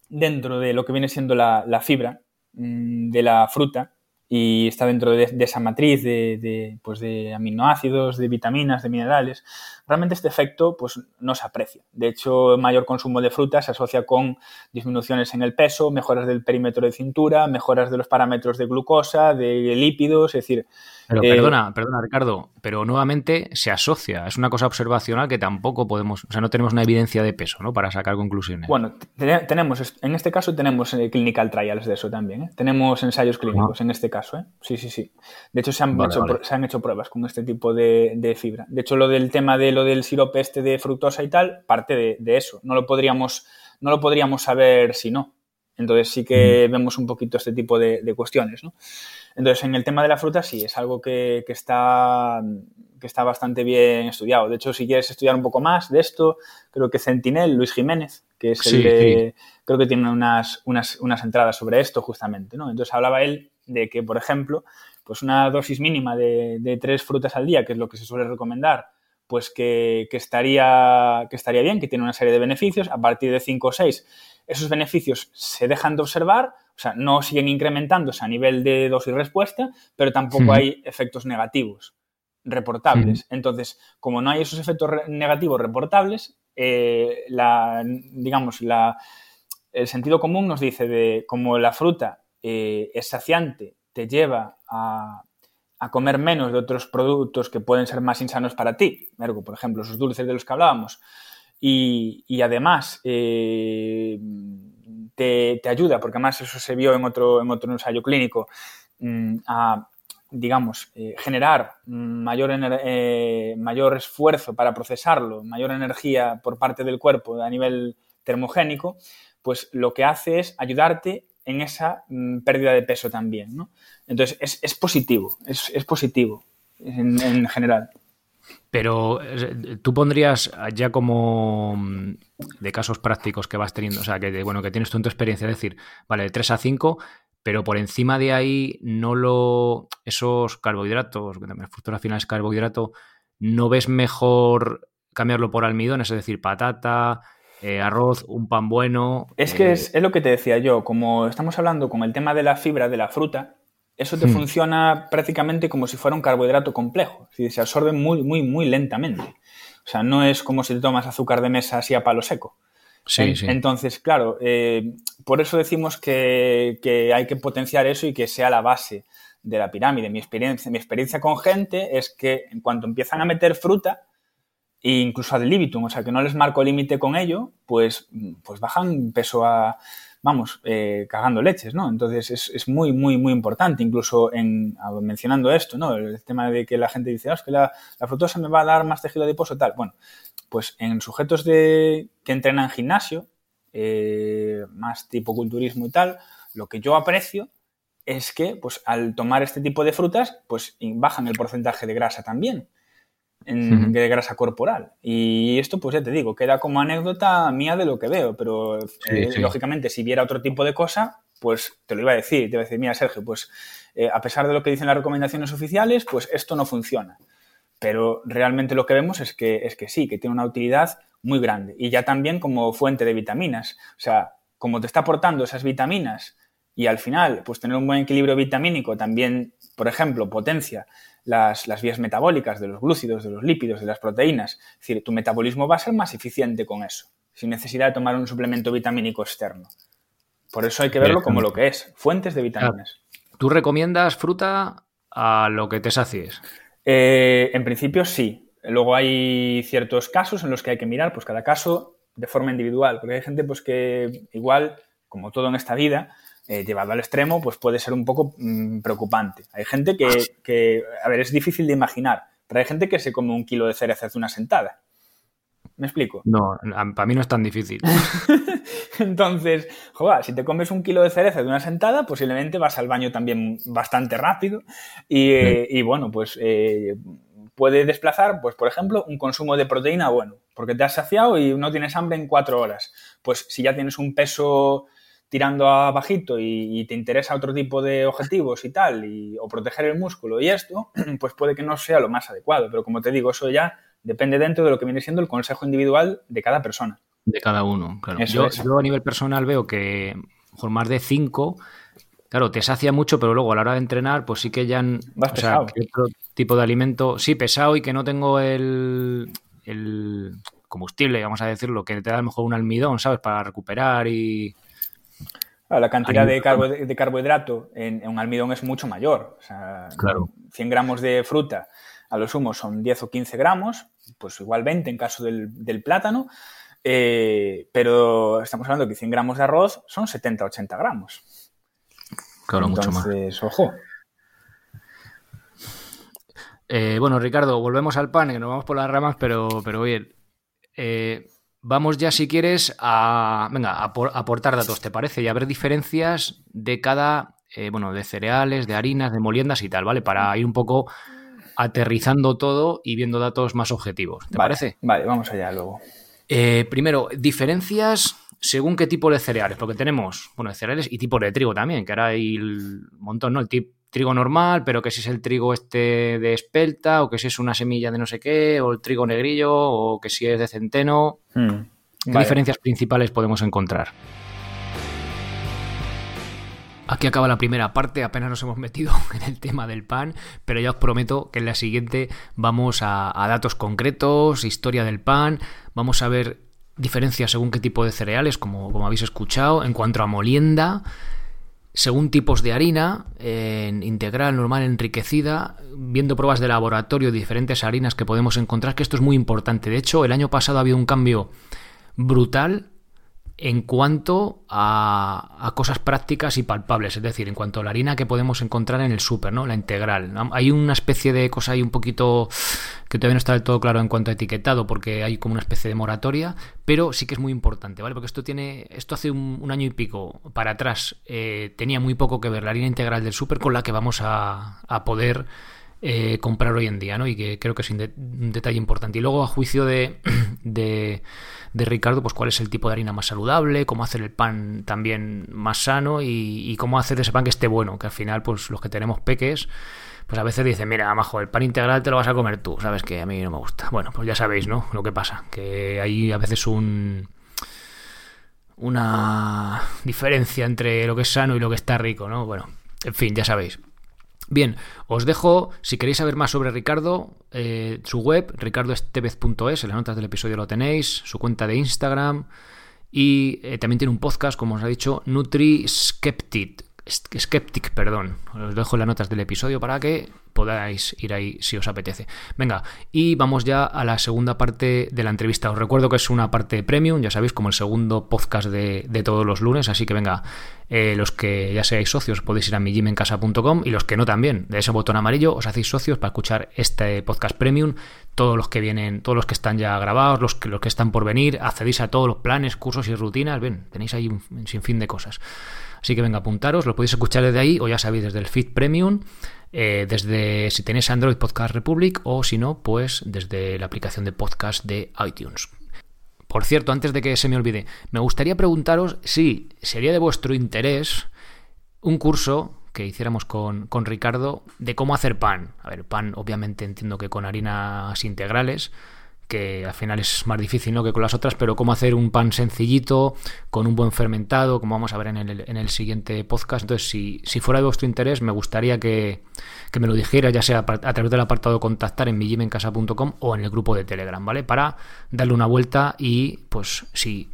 dentro de lo que viene siendo la, la fibra mm, de la fruta, y está dentro de, esa matriz de, pues de, aminoácidos, de vitaminas, de minerales, realmente este efecto pues, no se aprecia. De hecho, mayor consumo de fruta se asocia con disminuciones en el peso, mejoras del perímetro de cintura, mejoras de los parámetros de glucosa, de lípidos, es decir, pero eh, perdona, perdona, Ricardo, pero nuevamente se asocia. Es una cosa observacional que tampoco podemos, o sea, no tenemos una evidencia de peso, ¿no? Para sacar conclusiones. Bueno, tenemos, en este caso tenemos eh, clinical trials de eso también, ¿eh? Tenemos ensayos clínicos en este caso, ¿eh? Sí, sí, sí. De hecho, se han, hecho, Se han hecho pruebas con este tipo de, fibra. De hecho, lo del tema de lo del sirope este de fructosa y tal, parte de, eso. No lo podríamos, no lo podríamos saber si no. Entonces sí que vemos un poquito este tipo de, de cuestiones, ¿no? Entonces, en el tema de la fruta sí, es algo que, está, que está bastante bien estudiado. De hecho, si quieres estudiar un poco más de esto, creo que Centinel, Luis Jiménez, que es el de, creo que tiene unas, unas, unas entradas sobre esto justamente, ¿no? Entonces hablaba él de que, por ejemplo, pues una dosis mínima de, tres frutas al día, que es lo que se suele recomendar, pues que, estaría, que estaría bien, que tiene una serie de beneficios. A partir de 5 o 6, esos beneficios se dejan de observar, o sea, no siguen incrementándose a nivel de dosis respuesta, pero tampoco hay efectos negativos reportables. Entonces, como no hay esos efectos negativos reportables, eh, la, digamos, la, el sentido común nos dice de como la fruta eh, es saciante, te lleva a, comer menos de otros productos que pueden ser más insanos para ti, ergo, por ejemplo, esos dulces de los que hablábamos, y, además eh, te, ayuda, porque además eso se vio en otro, en otro ensayo clínico, mm, a, digamos, eh, generar mayor, mayor esfuerzo para procesarlo, mayor energía por parte del cuerpo a nivel termogénico, pues lo que hace es ayudarte en esa mm, pérdida de peso también, ¿no? Entonces, es, positivo, es, positivo en, general. Pero tú pondrías ya como mm, de casos prácticos que vas teniendo, o sea, que bueno, que tienes tú en tu experiencia, es decir, vale, de 3 a 5, pero por encima de ahí no lo esos carbohidratos, que también al final es carbohidrato, no ves mejor cambiarlo por almidón, es decir, patata, eh, arroz, un pan bueno. Es que eh, es, lo que te decía yo, como estamos hablando con el tema de la fibra de la fruta, eso te hmm. funciona prácticamente como si fuera un carbohidrato complejo, se absorbe muy, muy, muy lentamente. O sea, no es como si te tomas azúcar de mesa así a palo seco. Sí, sí. Entonces, claro, eh, por eso decimos que, que, hay que potenciar eso y que sea la base de la pirámide. Mi experiencia, mi experiencia con gente es que en cuanto empiezan a meter fruta, e incluso ad libitum, o sea, que no les marco límite con ello, pues, pues bajan peso a, vamos, eh, cagando leches, ¿no? Entonces es, es, muy, muy, muy importante, incluso en, mencionando esto, ¿no? El tema de que la gente dice, ah, es que la, la, fructosa me va a dar más tejido adiposo, tal. Bueno, pues en sujetos de, que entrenan gimnasio, eh, más tipo culturismo y tal, lo que yo aprecio es que, pues al tomar este tipo de frutas, pues bajan el porcentaje de grasa también de grasa corporal. Y esto, pues ya te digo, queda como anécdota mía de lo que veo, pero eh, lógicamente si viera otro tipo de cosa, pues te lo iba a decir, te iba a decir, mira Sergio, pues eh, a pesar de lo que dicen las recomendaciones oficiales, pues esto no funciona. Pero realmente lo que vemos es que, es que sí, que tiene una utilidad muy grande. Y ya también como fuente de vitaminas. O sea, como te está aportando esas vitaminas y al final, pues tener un buen equilibrio vitamínico también, por ejemplo, potencia las, vías metabólicas de los glúcidos, de los lípidos, de las proteínas. Es decir, tu metabolismo va a ser más eficiente con eso, sin necesidad de tomar un suplemento vitamínico externo. Por eso hay que verlo como lo que es, fuentes de vitaminas. ¿Tú recomiendas fruta a lo que te sacies? Eh, en principio sí. Luego hay ciertos casos en los que hay que mirar, pues cada caso de forma individual, porque hay gente pues que igual, como todo en esta vida, eh, llevado al extremo, pues puede ser un poco mm, preocupante. Hay gente que, a ver, es difícil de imaginar, pero hay gente que se come un kilo de cereza hace una sentada. ¿Me explico? No, para mí no es tan difícil. Entonces, joder, si te comes un kilo de cereza de una sentada, posiblemente vas al baño también bastante rápido y, eh, bueno, pues eh, puede desplazar, pues por ejemplo, un consumo de proteína bueno, porque te has saciado y no tienes hambre en cuatro horas. Pues si ya tienes un peso tirando a bajito y, te interesa otro tipo de objetivos y tal, y, o proteger el músculo y esto, pues puede que no sea lo más adecuado. Pero como te digo, eso ya depende dentro de lo que viene siendo el consejo individual de cada persona. De cada uno, claro. Yo, a nivel personal veo que por más de cinco, claro, te sacia mucho, pero luego a la hora de entrenar, pues sí que ya... Vas pesado. otro tipo de alimento, sí, pesado y que no tengo el, el combustible, vamos a decirlo, que te da a lo mejor un almidón, ¿sabes? Para recuperar y la cantidad de, carbohidrato en, un almidón es mucho mayor. O sea, claro. 100 gramos de fruta a lo sumo son 10 o 15 gramos, pues igual 20 en caso del, plátano, eh, pero estamos hablando que 100 gramos de arroz son 70 o 80 gramos. Claro, mucho más. ojo. Eh, bueno, Ricardo, volvemos al pan, que nos vamos por las ramas, pero, pero oye, eh, Vamos ya, si quieres, a, venga, aportar datos, ¿te parece? Y a ver diferencias de cada, eh, bueno, de cereales, de harinas, de moliendas y tal, ¿vale? Para ir un poco aterrizando todo y viendo datos más objetivos. ¿Te parece? Vale, vamos allá luego. Eh, primero, diferencias según qué tipo de cereales, porque tenemos, bueno, cereales y tipo de trigo también, que ahora hay un montón, ¿no? El trigo normal, pero que si es el trigo este de espelta, o que si es una semilla de no sé qué, o el trigo negrillo, o que si es de centeno. Hmm. ¿Qué diferencias principales podemos encontrar? Aquí acaba la primera parte, apenas nos hemos metido en el tema del pan, pero ya os prometo que en la siguiente vamos a, a datos concretos, historia del pan, vamos a ver diferencias según qué tipo de cereales, como, como habéis escuchado, en cuanto a molienda, según tipos de harina, en integral, normal, enriquecida, viendo pruebas de laboratorio diferentes harinas que podemos encontrar, que esto es muy importante. De hecho, el año pasado ha habido un cambio brutal en cuanto a, cosas prácticas y palpables, es decir, en cuanto a la harina que podemos encontrar en el súper, ¿no? La integral. Hay una especie de cosa ahí un poquito que todavía no está del todo claro en cuanto a etiquetado, porque hay como una especie de moratoria, pero sí que es muy importante, ¿vale? Porque esto tiene, esto hace un, año y pico para atrás eh, tenía muy poco que ver la harina integral del súper con la que vamos a, poder eh, comprar hoy en día, ¿no? Y que creo que es un, detalle importante. Y luego, a juicio de de Ricardo, pues cuál es el tipo de harina más saludable, cómo hacer el pan también más sano y, cómo hacer ese pan que esté bueno, que al final, pues los que tenemos peques, pues a veces dicen, mira, majo, el pan integral te lo vas a comer tú, sabes que a mí no me gusta. Bueno, pues ya sabéis, ¿no? Lo que pasa, que hay a veces un una diferencia entre lo que es sano y lo que está rico, ¿no? Bueno, en fin, ya sabéis. Bien, os dejo, si queréis saber más sobre Ricardo, eh, su web, ricardoestevez.es, en las notas del episodio lo tenéis, su cuenta de Instagram y eh, también tiene un podcast, como os ha dicho, Nutri Skeptic, perdón. Os dejo las notas del episodio para que podáis ir ahí si os apetece. Venga, y vamos ya a la segunda parte de la entrevista. Os recuerdo que es una parte premium, ya sabéis, como el segundo podcast de, todos los lunes, así que venga, eh, los que ya seáis socios podéis ir a mijimencasa.com y los que no también, de ese botón amarillo os hacéis socios para escuchar este podcast premium, todos los que vienen, todos los que están ya grabados, los que, los que están por venir, accedéis a todos los planes, cursos y rutinas, ven, tenéis ahí un sinfín de cosas. Así que venga, apuntaros, lo podéis escuchar desde ahí o ya sabéis desde el feed premium, eh, desde si tenéis Android Podcast Republic o si no, pues desde la aplicación de podcast de iTunes. Por cierto, antes de que se me olvide, me gustaría preguntaros si sería de vuestro interés un curso que hiciéramos con, con Ricardo de cómo hacer pan. A ver, pan obviamente entiendo que con harinas integrales, que al final es más difícil ¿no? que con las otras, pero cómo hacer un pan sencillito, con un buen fermentado, como vamos a ver en el, en el siguiente podcast. Entonces, si, si, fuera de vuestro interés, me gustaría que, me lo dijera, ya sea a través del apartado contactar en millimencasa.com o en el grupo de Telegram, ¿vale? Para darle una vuelta y, pues, si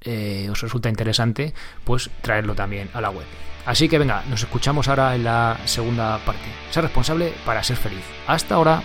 eh, os resulta interesante, pues traerlo también a la web. Así que venga, nos escuchamos ahora en la segunda parte. Ser responsable para ser feliz. Hasta ahora.